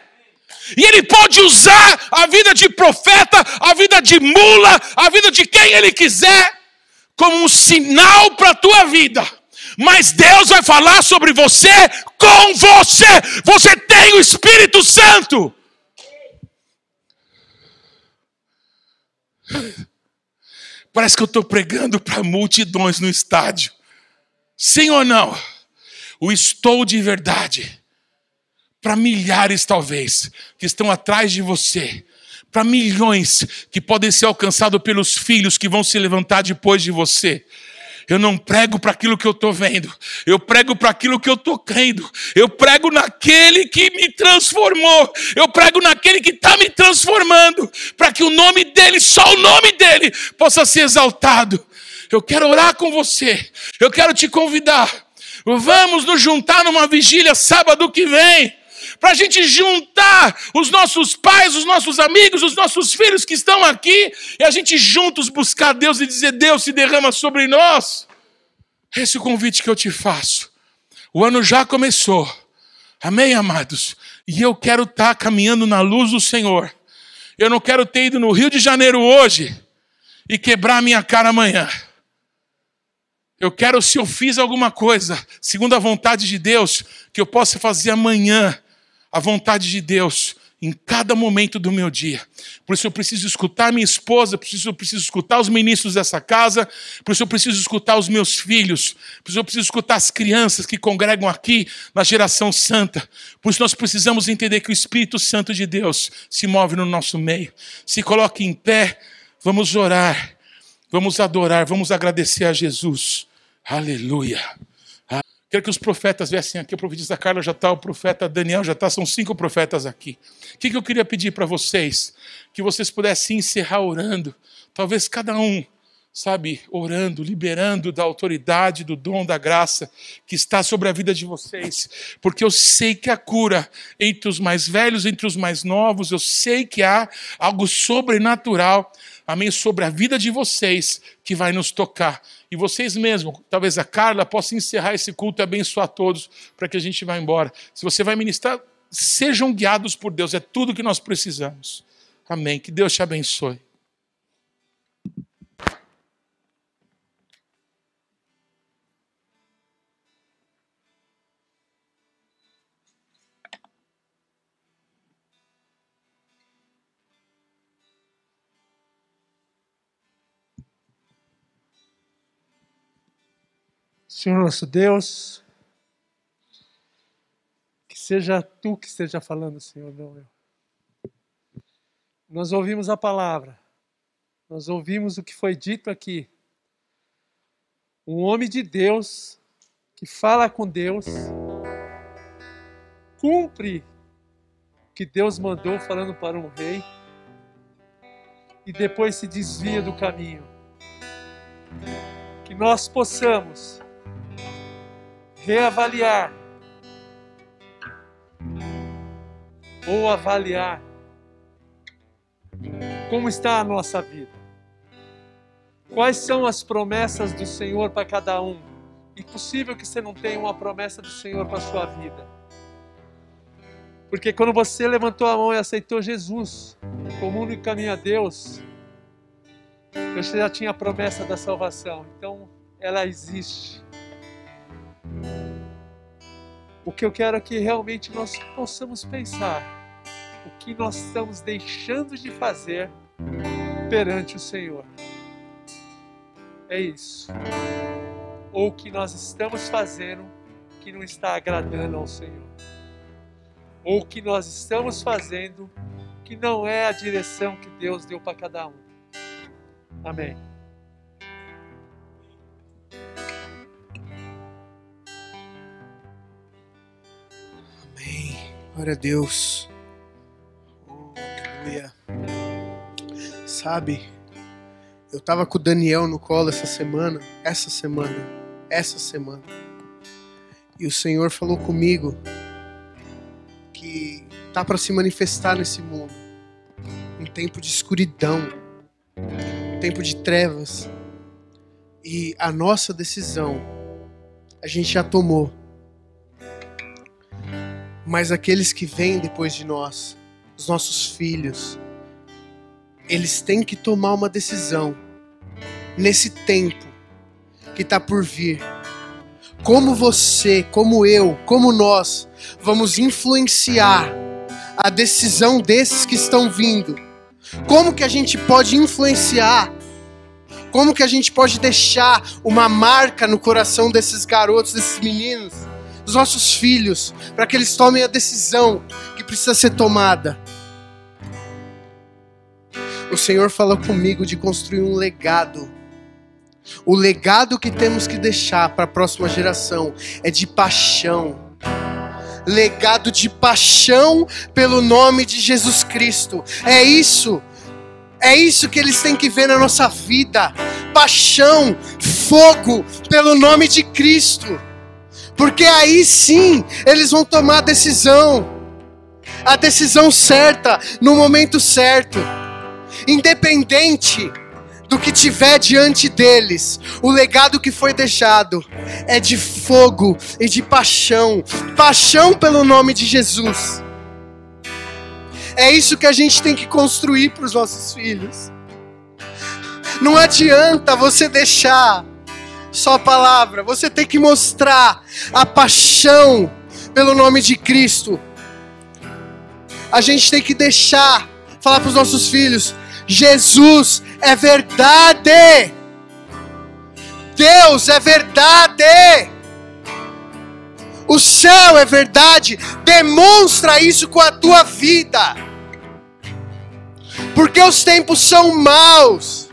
Speaker 1: E Ele pode usar a vida de profeta, a vida de mula, a vida de quem Ele quiser, como um sinal para a tua vida. Mas Deus vai falar sobre você com você. Você tem o Espírito Santo. Parece que eu estou pregando para multidões no estádio. Sim ou não? O estou de verdade. Para milhares, talvez, que estão atrás de você. Para milhões que podem ser alcançados pelos filhos que vão se levantar depois de você. Eu não prego para aquilo que eu estou vendo, eu prego para aquilo que eu estou crendo, eu prego naquele que me transformou, eu prego naquele que está me transformando, para que o nome dele, só o nome dele, possa ser exaltado. Eu quero orar com você, eu quero te convidar. Vamos nos juntar numa vigília sábado que vem para a gente juntar os nossos pais, os nossos amigos, os nossos filhos que estão aqui, e a gente juntos buscar Deus e dizer: Deus se derrama sobre nós. Esse é o convite que eu te faço. O ano já começou. Amém, amados? E eu quero estar tá caminhando na luz do Senhor. Eu não quero ter ido no Rio de Janeiro hoje e quebrar minha cara amanhã. Eu quero, se eu fiz alguma coisa, segundo a vontade de Deus, que eu possa fazer amanhã a vontade de Deus em cada momento do meu dia. Por isso eu preciso escutar minha esposa, por isso eu preciso escutar os ministros dessa casa, por isso eu preciso escutar os meus filhos, por isso eu preciso escutar as crianças que congregam aqui na geração santa. Por isso nós precisamos entender que o Espírito Santo de Deus se move no nosso meio. Se coloque em pé, vamos orar, vamos adorar, vamos agradecer a Jesus. Aleluia. Quero que os profetas viessem aqui. O profetista Carla já está, o profeta Daniel já está, são cinco profetas aqui. O que, que eu queria pedir para vocês? Que vocês pudessem encerrar orando. Talvez cada um, sabe, orando, liberando da autoridade, do dom, da graça que está sobre a vida de vocês. Porque eu sei que a cura entre os mais velhos, entre os mais novos, eu sei que há algo sobrenatural amém, sobre a vida de vocês que vai nos tocar. E vocês mesmos, talvez a Carla possa encerrar esse culto e abençoar todos para que a gente vá embora. Se você vai ministrar, sejam guiados por Deus, é tudo que nós precisamos. Amém. Que Deus te abençoe.
Speaker 2: Senhor nosso Deus, que seja tu que esteja falando, Senhor, não eu. Nós ouvimos a palavra, nós ouvimos o que foi dito aqui. Um homem de Deus que fala com Deus, cumpre o que Deus mandou falando para um rei e depois se desvia do caminho. Que nós possamos reavaliar ou avaliar como está a nossa vida. Quais são as promessas do Senhor para cada um? Impossível que você não tenha uma promessa do Senhor para a sua vida. Porque quando você levantou a mão e aceitou Jesus como único caminho a Deus, você já tinha a promessa da salvação. Então, ela existe. O que eu quero é que realmente nós possamos pensar o que nós estamos deixando de fazer perante o Senhor. É isso. Ou o que nós estamos fazendo que não está agradando ao Senhor. Ou o que nós estamos fazendo que não é a direção que Deus deu para cada um. Amém.
Speaker 3: Glória a Deus. Aleluia. Sabe, eu tava com o Daniel no colo essa semana, essa semana, essa semana. E o Senhor falou comigo que tá para se manifestar nesse mundo um tempo de escuridão, um tempo de trevas. E a nossa decisão a gente já tomou mas aqueles que vêm depois de nós, os nossos filhos, eles têm que tomar uma decisão nesse tempo que está por vir. Como você, como eu, como nós vamos influenciar a decisão desses que estão vindo? Como que a gente pode influenciar? Como que a gente pode deixar uma marca no coração desses garotos, desses meninos? Dos nossos filhos, para que eles tomem a decisão que precisa ser tomada. O Senhor falou comigo de construir um legado. O legado que temos que deixar para a próxima geração é de paixão. Legado de paixão pelo nome de Jesus Cristo. É isso. É isso que eles têm que ver na nossa vida. Paixão, fogo pelo nome de Cristo. Porque aí sim eles vão tomar a decisão, a decisão certa, no momento certo, independente do que tiver diante deles, o legado que foi deixado é de fogo e de paixão paixão pelo nome de Jesus. É isso que a gente tem que construir para os nossos filhos. Não adianta você deixar só a palavra. Você tem que mostrar a paixão pelo nome de Cristo. a gente tem que deixar falar para os nossos filhos: Jesus é verdade. Deus é verdade. O céu é verdade. Demonstra isso com a tua vida. Porque os tempos são maus.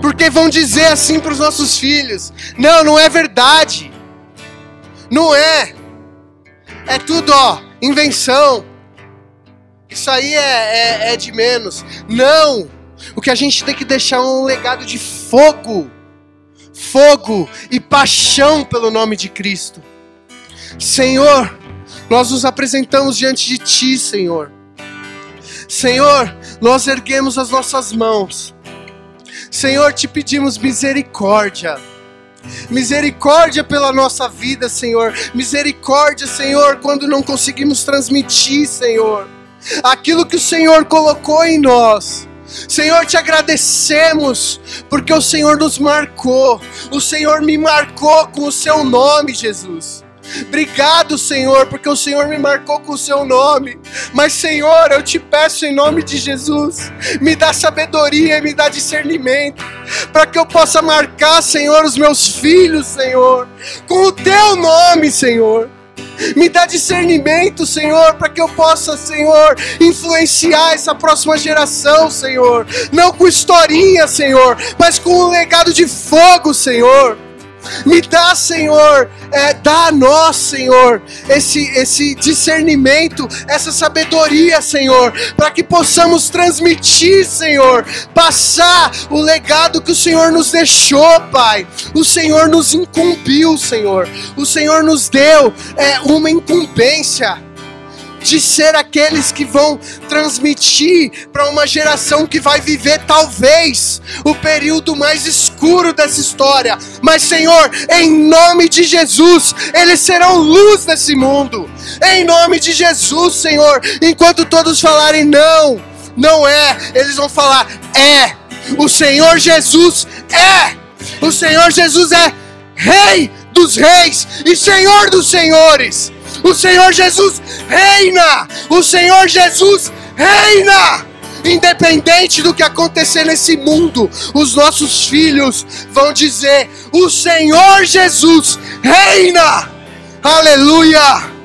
Speaker 3: Porque vão dizer assim para os nossos filhos: não, não é verdade. Não é. É tudo, ó, invenção. Isso aí é, é, é de menos. Não. O que a gente tem que deixar é um legado de fogo. Fogo e paixão pelo nome de Cristo. Senhor, nós nos apresentamos diante de Ti, Senhor. Senhor, nós erguemos as nossas mãos. Senhor, te pedimos misericórdia. Misericórdia pela nossa vida, Senhor. Misericórdia, Senhor, quando não conseguimos transmitir, Senhor, aquilo que o Senhor colocou em nós. Senhor, te agradecemos, porque o Senhor nos marcou, o Senhor me marcou com o seu nome, Jesus. Obrigado, Senhor, porque o Senhor me marcou com o seu nome. Mas, Senhor, eu te peço em nome de Jesus, me dá sabedoria e me dá discernimento, para que eu possa marcar, Senhor, os meus filhos, Senhor, com o teu nome, Senhor. Me dá discernimento, Senhor, para que eu possa, Senhor, influenciar essa próxima geração, Senhor. Não com historinha, Senhor, mas com um legado de fogo, Senhor. Me dá, Senhor, é, dá a nós, Senhor, esse, esse discernimento, essa sabedoria, Senhor, para que possamos transmitir, Senhor, passar o legado que o Senhor nos deixou, Pai. O Senhor nos incumbiu, Senhor. O Senhor nos deu é, uma incumbência de ser aqueles que vão transmitir para uma geração que vai viver talvez o período mais escuro dessa história. Mas, Senhor, em nome de Jesus, eles serão luz nesse mundo. Em nome de Jesus, Senhor, enquanto todos falarem não, não é, eles vão falar é. O Senhor Jesus é. O Senhor Jesus é Rei dos reis e Senhor dos senhores. O Senhor Jesus reina! O Senhor Jesus reina! Independente do que acontecer nesse mundo, os nossos filhos vão dizer: O Senhor Jesus reina! Aleluia!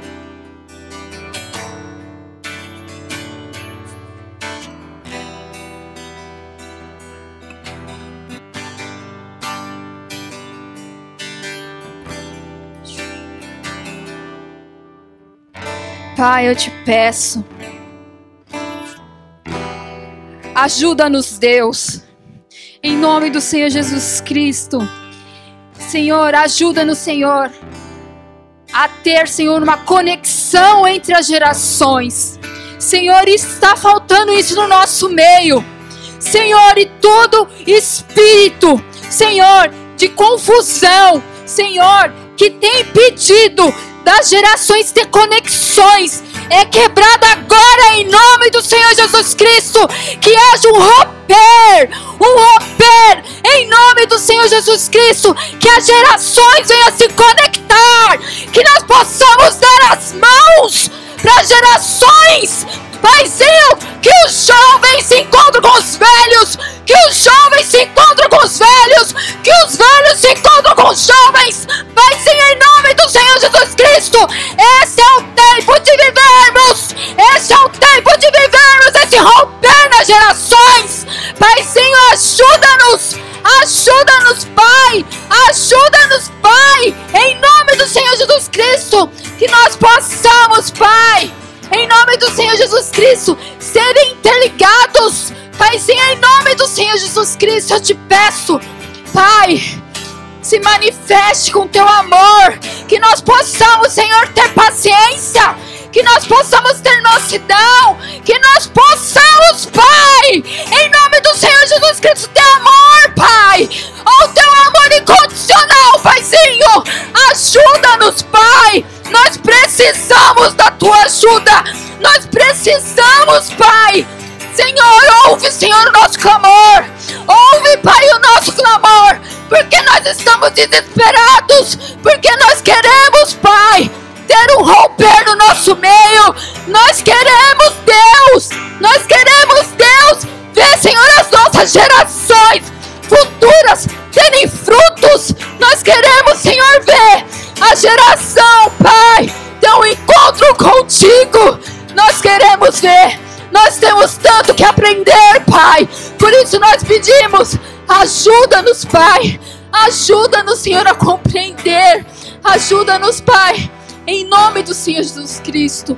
Speaker 4: Pai, eu te peço. Ajuda-nos, Deus. Em nome do Senhor Jesus Cristo. Senhor, ajuda-nos, Senhor, a ter, Senhor, uma conexão entre as gerações. Senhor, está faltando isso no nosso meio. Senhor, e todo espírito, Senhor, de confusão, Senhor, que tem pedido das gerações ter conexões. É quebrada agora em nome do Senhor Jesus Cristo. Que haja um romper, um romper em nome do Senhor Jesus Cristo. Que as gerações venham se conectar. Que nós possamos dar as mãos para gerações Paizinho, que os jovens se encontrem com os velhos, que os jovens se encontrem com os velhos, que os velhos se encontrem com os jovens. Paizinho, em nome do Senhor Jesus Cristo, esse é o tempo Jesus Cristo, eu te peço, Pai, se manifeste com teu amor, que nós possamos, Senhor, ter paciência, que nós possamos ter mansidão, desesperados. Porque nós queremos, Pai, ter um romper no nosso meio. Nós queremos, Deus, nós queremos, Deus, ver, Senhor, as nossas gerações futuras terem frutos. Nós queremos, Senhor, ver a geração, Pai, ter um encontro contigo. Nós queremos ver. Nós temos tanto que aprender, Pai. Por isso nós pedimos, ajuda-nos, Pai. Ajuda-nos, Senhor, a compreender. Ajuda-nos, Pai. Em nome do Senhor Jesus Cristo.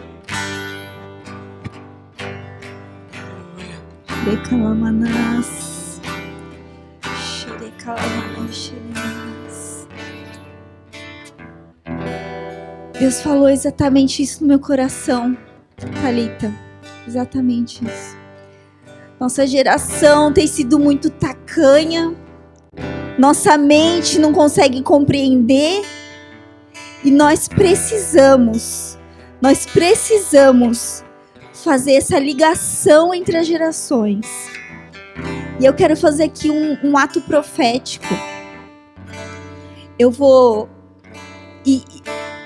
Speaker 5: Deus falou exatamente isso no meu coração, Talita. Exatamente isso. Nossa geração tem sido muito tacanha. Nossa mente não consegue compreender. E nós precisamos, nós precisamos fazer essa ligação entre as gerações. E eu quero fazer aqui um, um ato profético. Eu vou. E,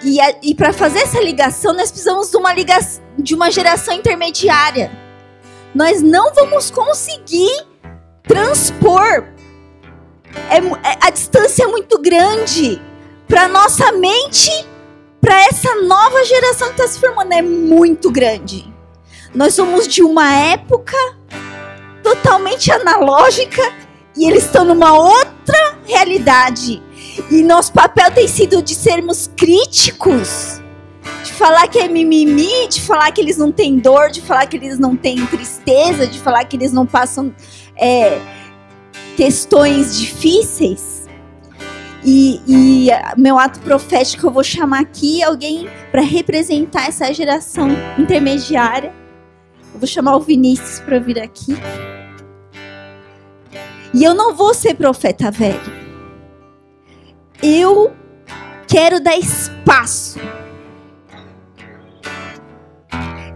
Speaker 5: e, e para fazer essa ligação, nós precisamos de uma, liga, de uma geração intermediária. Nós não vamos conseguir transpor. É, é a distância é muito grande para nossa mente, para essa nova geração que está se formando. É muito grande. Nós somos de uma época totalmente analógica e eles estão numa outra realidade. E nosso papel tem sido de sermos críticos, de falar que é mimimi, de falar que eles não têm dor, de falar que eles não têm tristeza, de falar que eles não passam é, questões difíceis. E, e meu ato profético eu vou chamar aqui alguém para representar essa geração intermediária. Eu vou chamar o Vinícius para vir aqui. E eu não vou ser profeta velho. Eu quero dar espaço.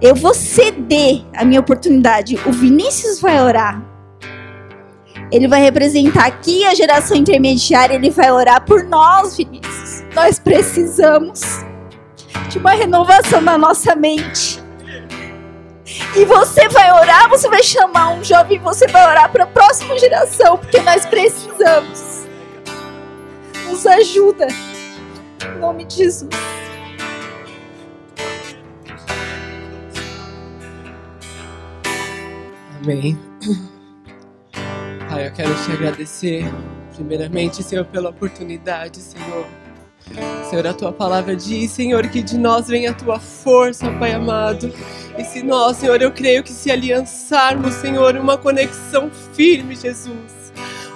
Speaker 5: Eu vou ceder a minha oportunidade. O Vinícius vai orar. Ele vai representar aqui a geração intermediária. Ele vai orar por nós, Vinícius. Nós precisamos de uma renovação na nossa mente. E você vai orar, você vai chamar um jovem, você vai orar para a próxima geração, porque nós precisamos. Nos ajuda. Em nome de Jesus.
Speaker 6: Amém. Pai, eu quero te agradecer, primeiramente, Senhor, pela oportunidade, Senhor. Senhor, a tua palavra diz, Senhor, que de nós vem a tua força, Pai amado. E se nós, Senhor, eu creio que se aliançarmos, Senhor, uma conexão firme, Jesus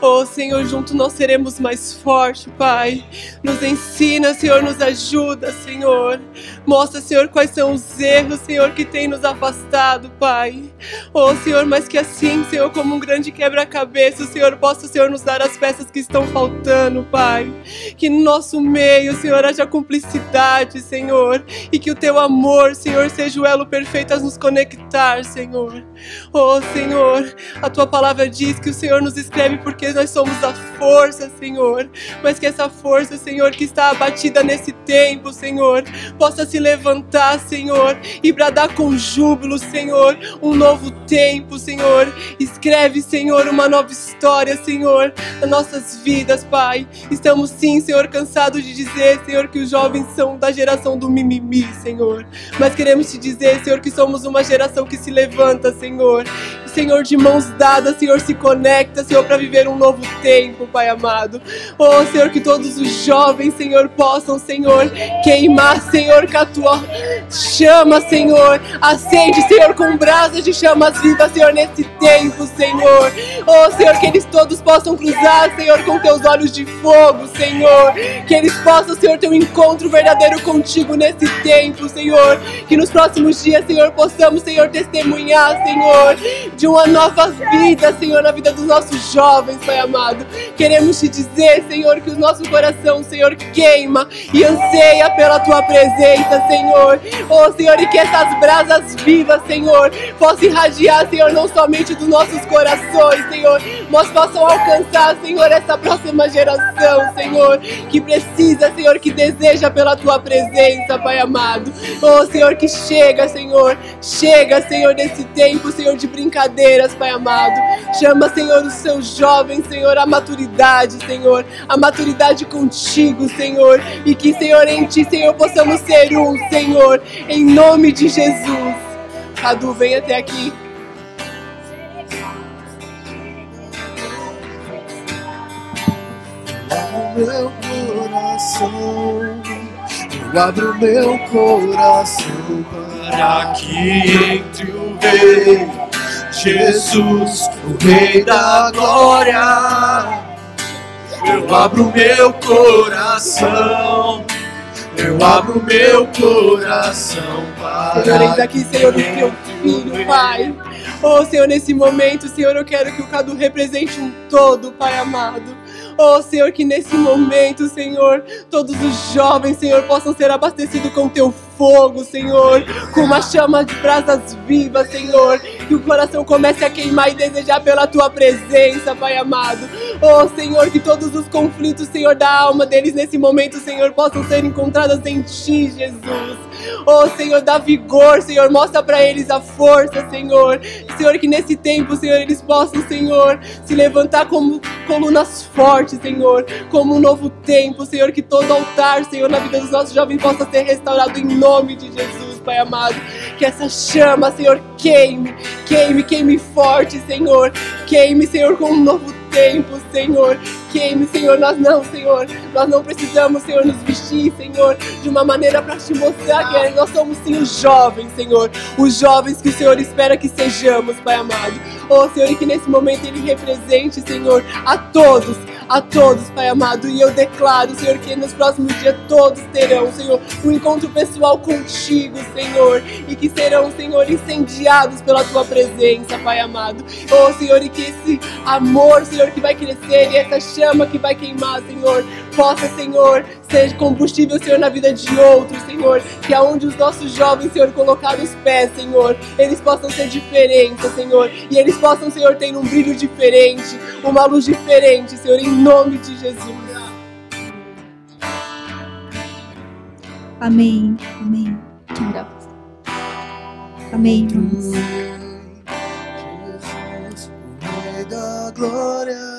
Speaker 6: Oh, Senhor, junto nós seremos mais fortes, Pai. Nos ensina, Senhor, nos ajuda, Senhor. Mostra, Senhor, quais são os erros, Senhor, que tem nos afastado, Pai. Oh, Senhor, mas que assim, Senhor, como um grande quebra-cabeça, Senhor possa, Senhor, nos dar as peças que estão faltando, Pai. Que no nosso meio, Senhor, haja cumplicidade, Senhor. E que o teu amor, Senhor, seja o elo perfeito a nos conectar, Senhor. Oh, Senhor, a tua palavra diz que o Senhor nos escreve porque nós somos a força, Senhor. Mas que essa força, Senhor, que está abatida nesse tempo, Senhor, possa se levantar, Senhor, e bradar com júbilo, Senhor, um novo tempo, Senhor. Escreve, Senhor, uma nova história, Senhor, nas nossas vidas, Pai. Estamos sim, Senhor, cansados de dizer, Senhor, que os jovens são da geração do mimimi, Senhor. Mas queremos te dizer, Senhor, que somos uma geração que se levanta, Senhor. Senhor, de mãos dadas, Senhor, se conecta, Senhor, para viver um novo tempo, Pai amado. Oh, Senhor, que todos os jovens, Senhor, possam, Senhor, queimar, Senhor, com a tua chama, Senhor. Acende, Senhor, com brasas de chamas vivas, Senhor, nesse tempo, Senhor. Oh, Senhor, que eles todos possam cruzar, Senhor, com teus olhos de fogo, Senhor. Que eles possam, Senhor, ter um encontro verdadeiro contigo nesse tempo, Senhor. Que nos próximos dias, Senhor, possamos, Senhor, testemunhar, Senhor, de uma nova vida, Senhor, na vida dos nossos jovens, Pai amado. Queremos te dizer, Senhor, que o nosso coração, Senhor, queima e anseia pela tua presença, Senhor. Oh, Senhor, e que essas brasas vivas, Senhor, possam irradiar, Senhor, não somente dos nossos corações, Senhor, mas possam alcançar, Senhor, essa próxima geração, Senhor, que precisa, Senhor, que deseja pela tua presença, Pai amado. Oh, Senhor, que chega, Senhor, chega, Senhor, nesse tempo, Senhor, de brincadeiras, Pai amado. Chama, Senhor, os seus jovens, Senhor, a maturidade, Senhor, a maturidade contigo, Senhor, e que, Senhor, em ti, Senhor, possamos ser um, Senhor, em nome de Jesus. Cadu, vem até aqui.
Speaker 7: meu coração, eu abro meu coração para que entre o Rei Jesus, o Rei da Glória. Eu abro meu coração, eu abro meu coração para
Speaker 6: Senhor, eis aqui, Senhor, o teu filho, Pai. Oh, Senhor, nesse momento, Senhor, eu quero que o Cadu represente um todo, Pai amado. Oh, Senhor, que nesse momento, Senhor, todos os jovens, Senhor, possam ser abastecidos com teu fogo, Senhor, com uma chama de brasas vivas, Senhor, que o coração comece a queimar e desejar pela tua presença, Pai amado. Oh, Senhor, que todos os conflitos, Senhor, da alma deles nesse momento, Senhor, possam ser encontrados em ti, Jesus. Oh, Senhor, dá vigor, Senhor, mostra para eles a força, Senhor. Senhor, que nesse tempo, Senhor, eles possam, Senhor, se levantar como colunas fortes, Senhor, como um novo tempo, Senhor, que todo altar, Senhor, na vida dos nossos jovens possa ser restaurado em nome de Jesus, Pai amado. Que essa chama, Senhor, queime, queime, queime forte, Senhor. Queime, Senhor, com um novo tempo, Senhor. Queime, Senhor, nós não, Senhor. Nós não precisamos, Senhor, nos vestir, Senhor, de uma maneira para te mostrar que nós somos sim os jovens, Senhor. Os jovens que o Senhor espera que sejamos, Pai amado. Oh, Senhor, e que nesse momento Ele represente, Senhor, a todos, a todos, Pai amado. E eu declaro, Senhor, que nos próximos dias todos terão, Senhor, um encontro pessoal contigo, Senhor. E que serão, Senhor, incendiados pela tua presença, Pai amado. Oh, Senhor, e que esse amor, Senhor, que vai crescer e essa chama que vai queimar, Senhor, possa, Senhor, ser combustível, Senhor, na vida de outros, Senhor. Que aonde os nossos jovens, Senhor, colocar os pés, Senhor, eles possam ser diferentes, Senhor. E eles possam, Senhor, ter um brilho diferente, uma luz diferente, Senhor, em nome de Jesus.
Speaker 5: Amém. Amém. Amém, irmãos.
Speaker 7: Jesus, o Rei da Glória.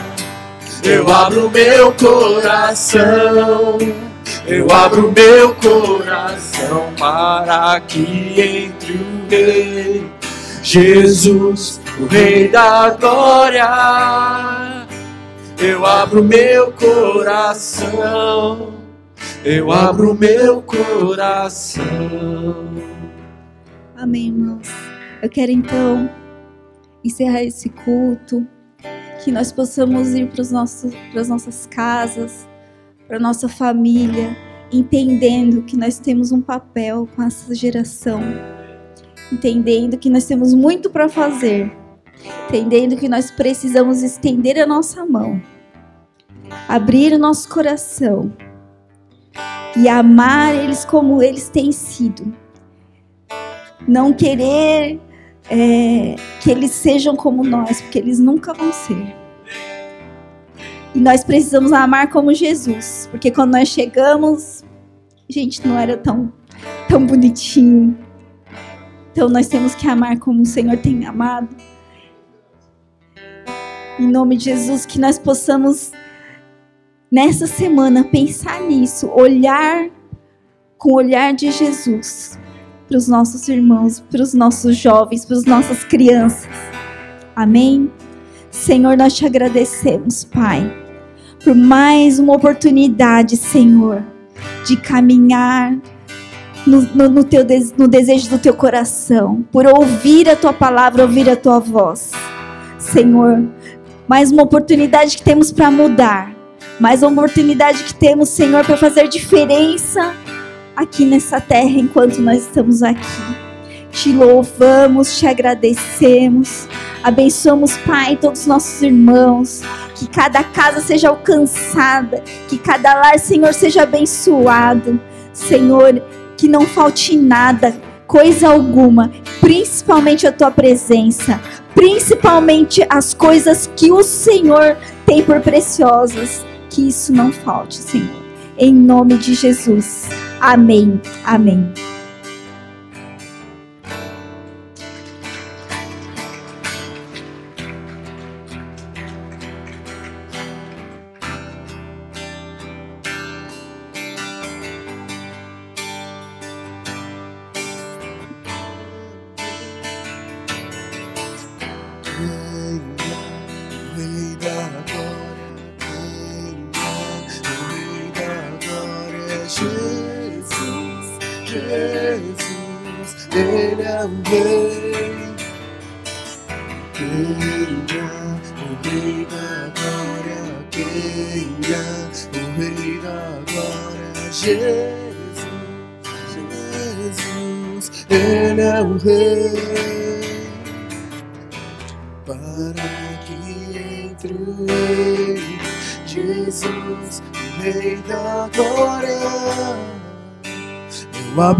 Speaker 7: Eu abro meu coração, eu abro meu coração para que entre o Rei Jesus, o Rei da Glória. Eu abro meu coração, eu abro meu coração.
Speaker 5: Amém, irmãos. Eu quero então encerrar esse culto, que nós possamos ir para as nossas casas, para nossa família, entendendo que nós temos um papel com essa geração, entendendo que nós temos muito para fazer, entendendo que nós precisamos estender a nossa mão, abrir o nosso coração. E amar eles como eles têm sido. Não querer é, que eles sejam como nós, porque eles nunca vão ser. E nós precisamos amar como Jesus, porque quando nós chegamos, a gente não era tão, tão bonitinho. Então nós temos que amar como o Senhor tem amado. Em nome de Jesus, que nós possamos, nessa semana, pensar nisso, olhar com o olhar de Jesus para os nossos irmãos, para os nossos jovens, para as nossas crianças. Amém? Senhor, nós te agradecemos, Pai, por mais uma oportunidade, Senhor, de caminhar no, no, no teu, no desejo do teu coração, por ouvir a tua palavra, ouvir a tua voz. Senhor, mais uma oportunidade que temos para mudar, mais uma oportunidade que temos, Senhor, para fazer diferença aqui nessa terra enquanto nós estamos aqui. Te louvamos, te agradecemos. Abençoamos, Pai, todos os nossos irmãos. Que cada casa seja alcançada. Que cada lar, Senhor, seja abençoado. Senhor, que não falte nada, coisa alguma, principalmente a tua presença, principalmente as coisas que o Senhor tem por preciosas. Que isso não falte, Senhor. Em nome de Jesus. Amém. Amém.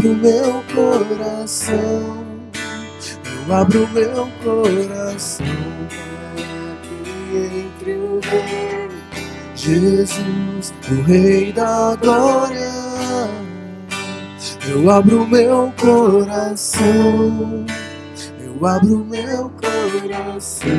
Speaker 8: Abro meu coração, eu abro meu coração entre o Rei, Jesus, o Rei da glória. Eu abro meu coração. Eu abro meu coração.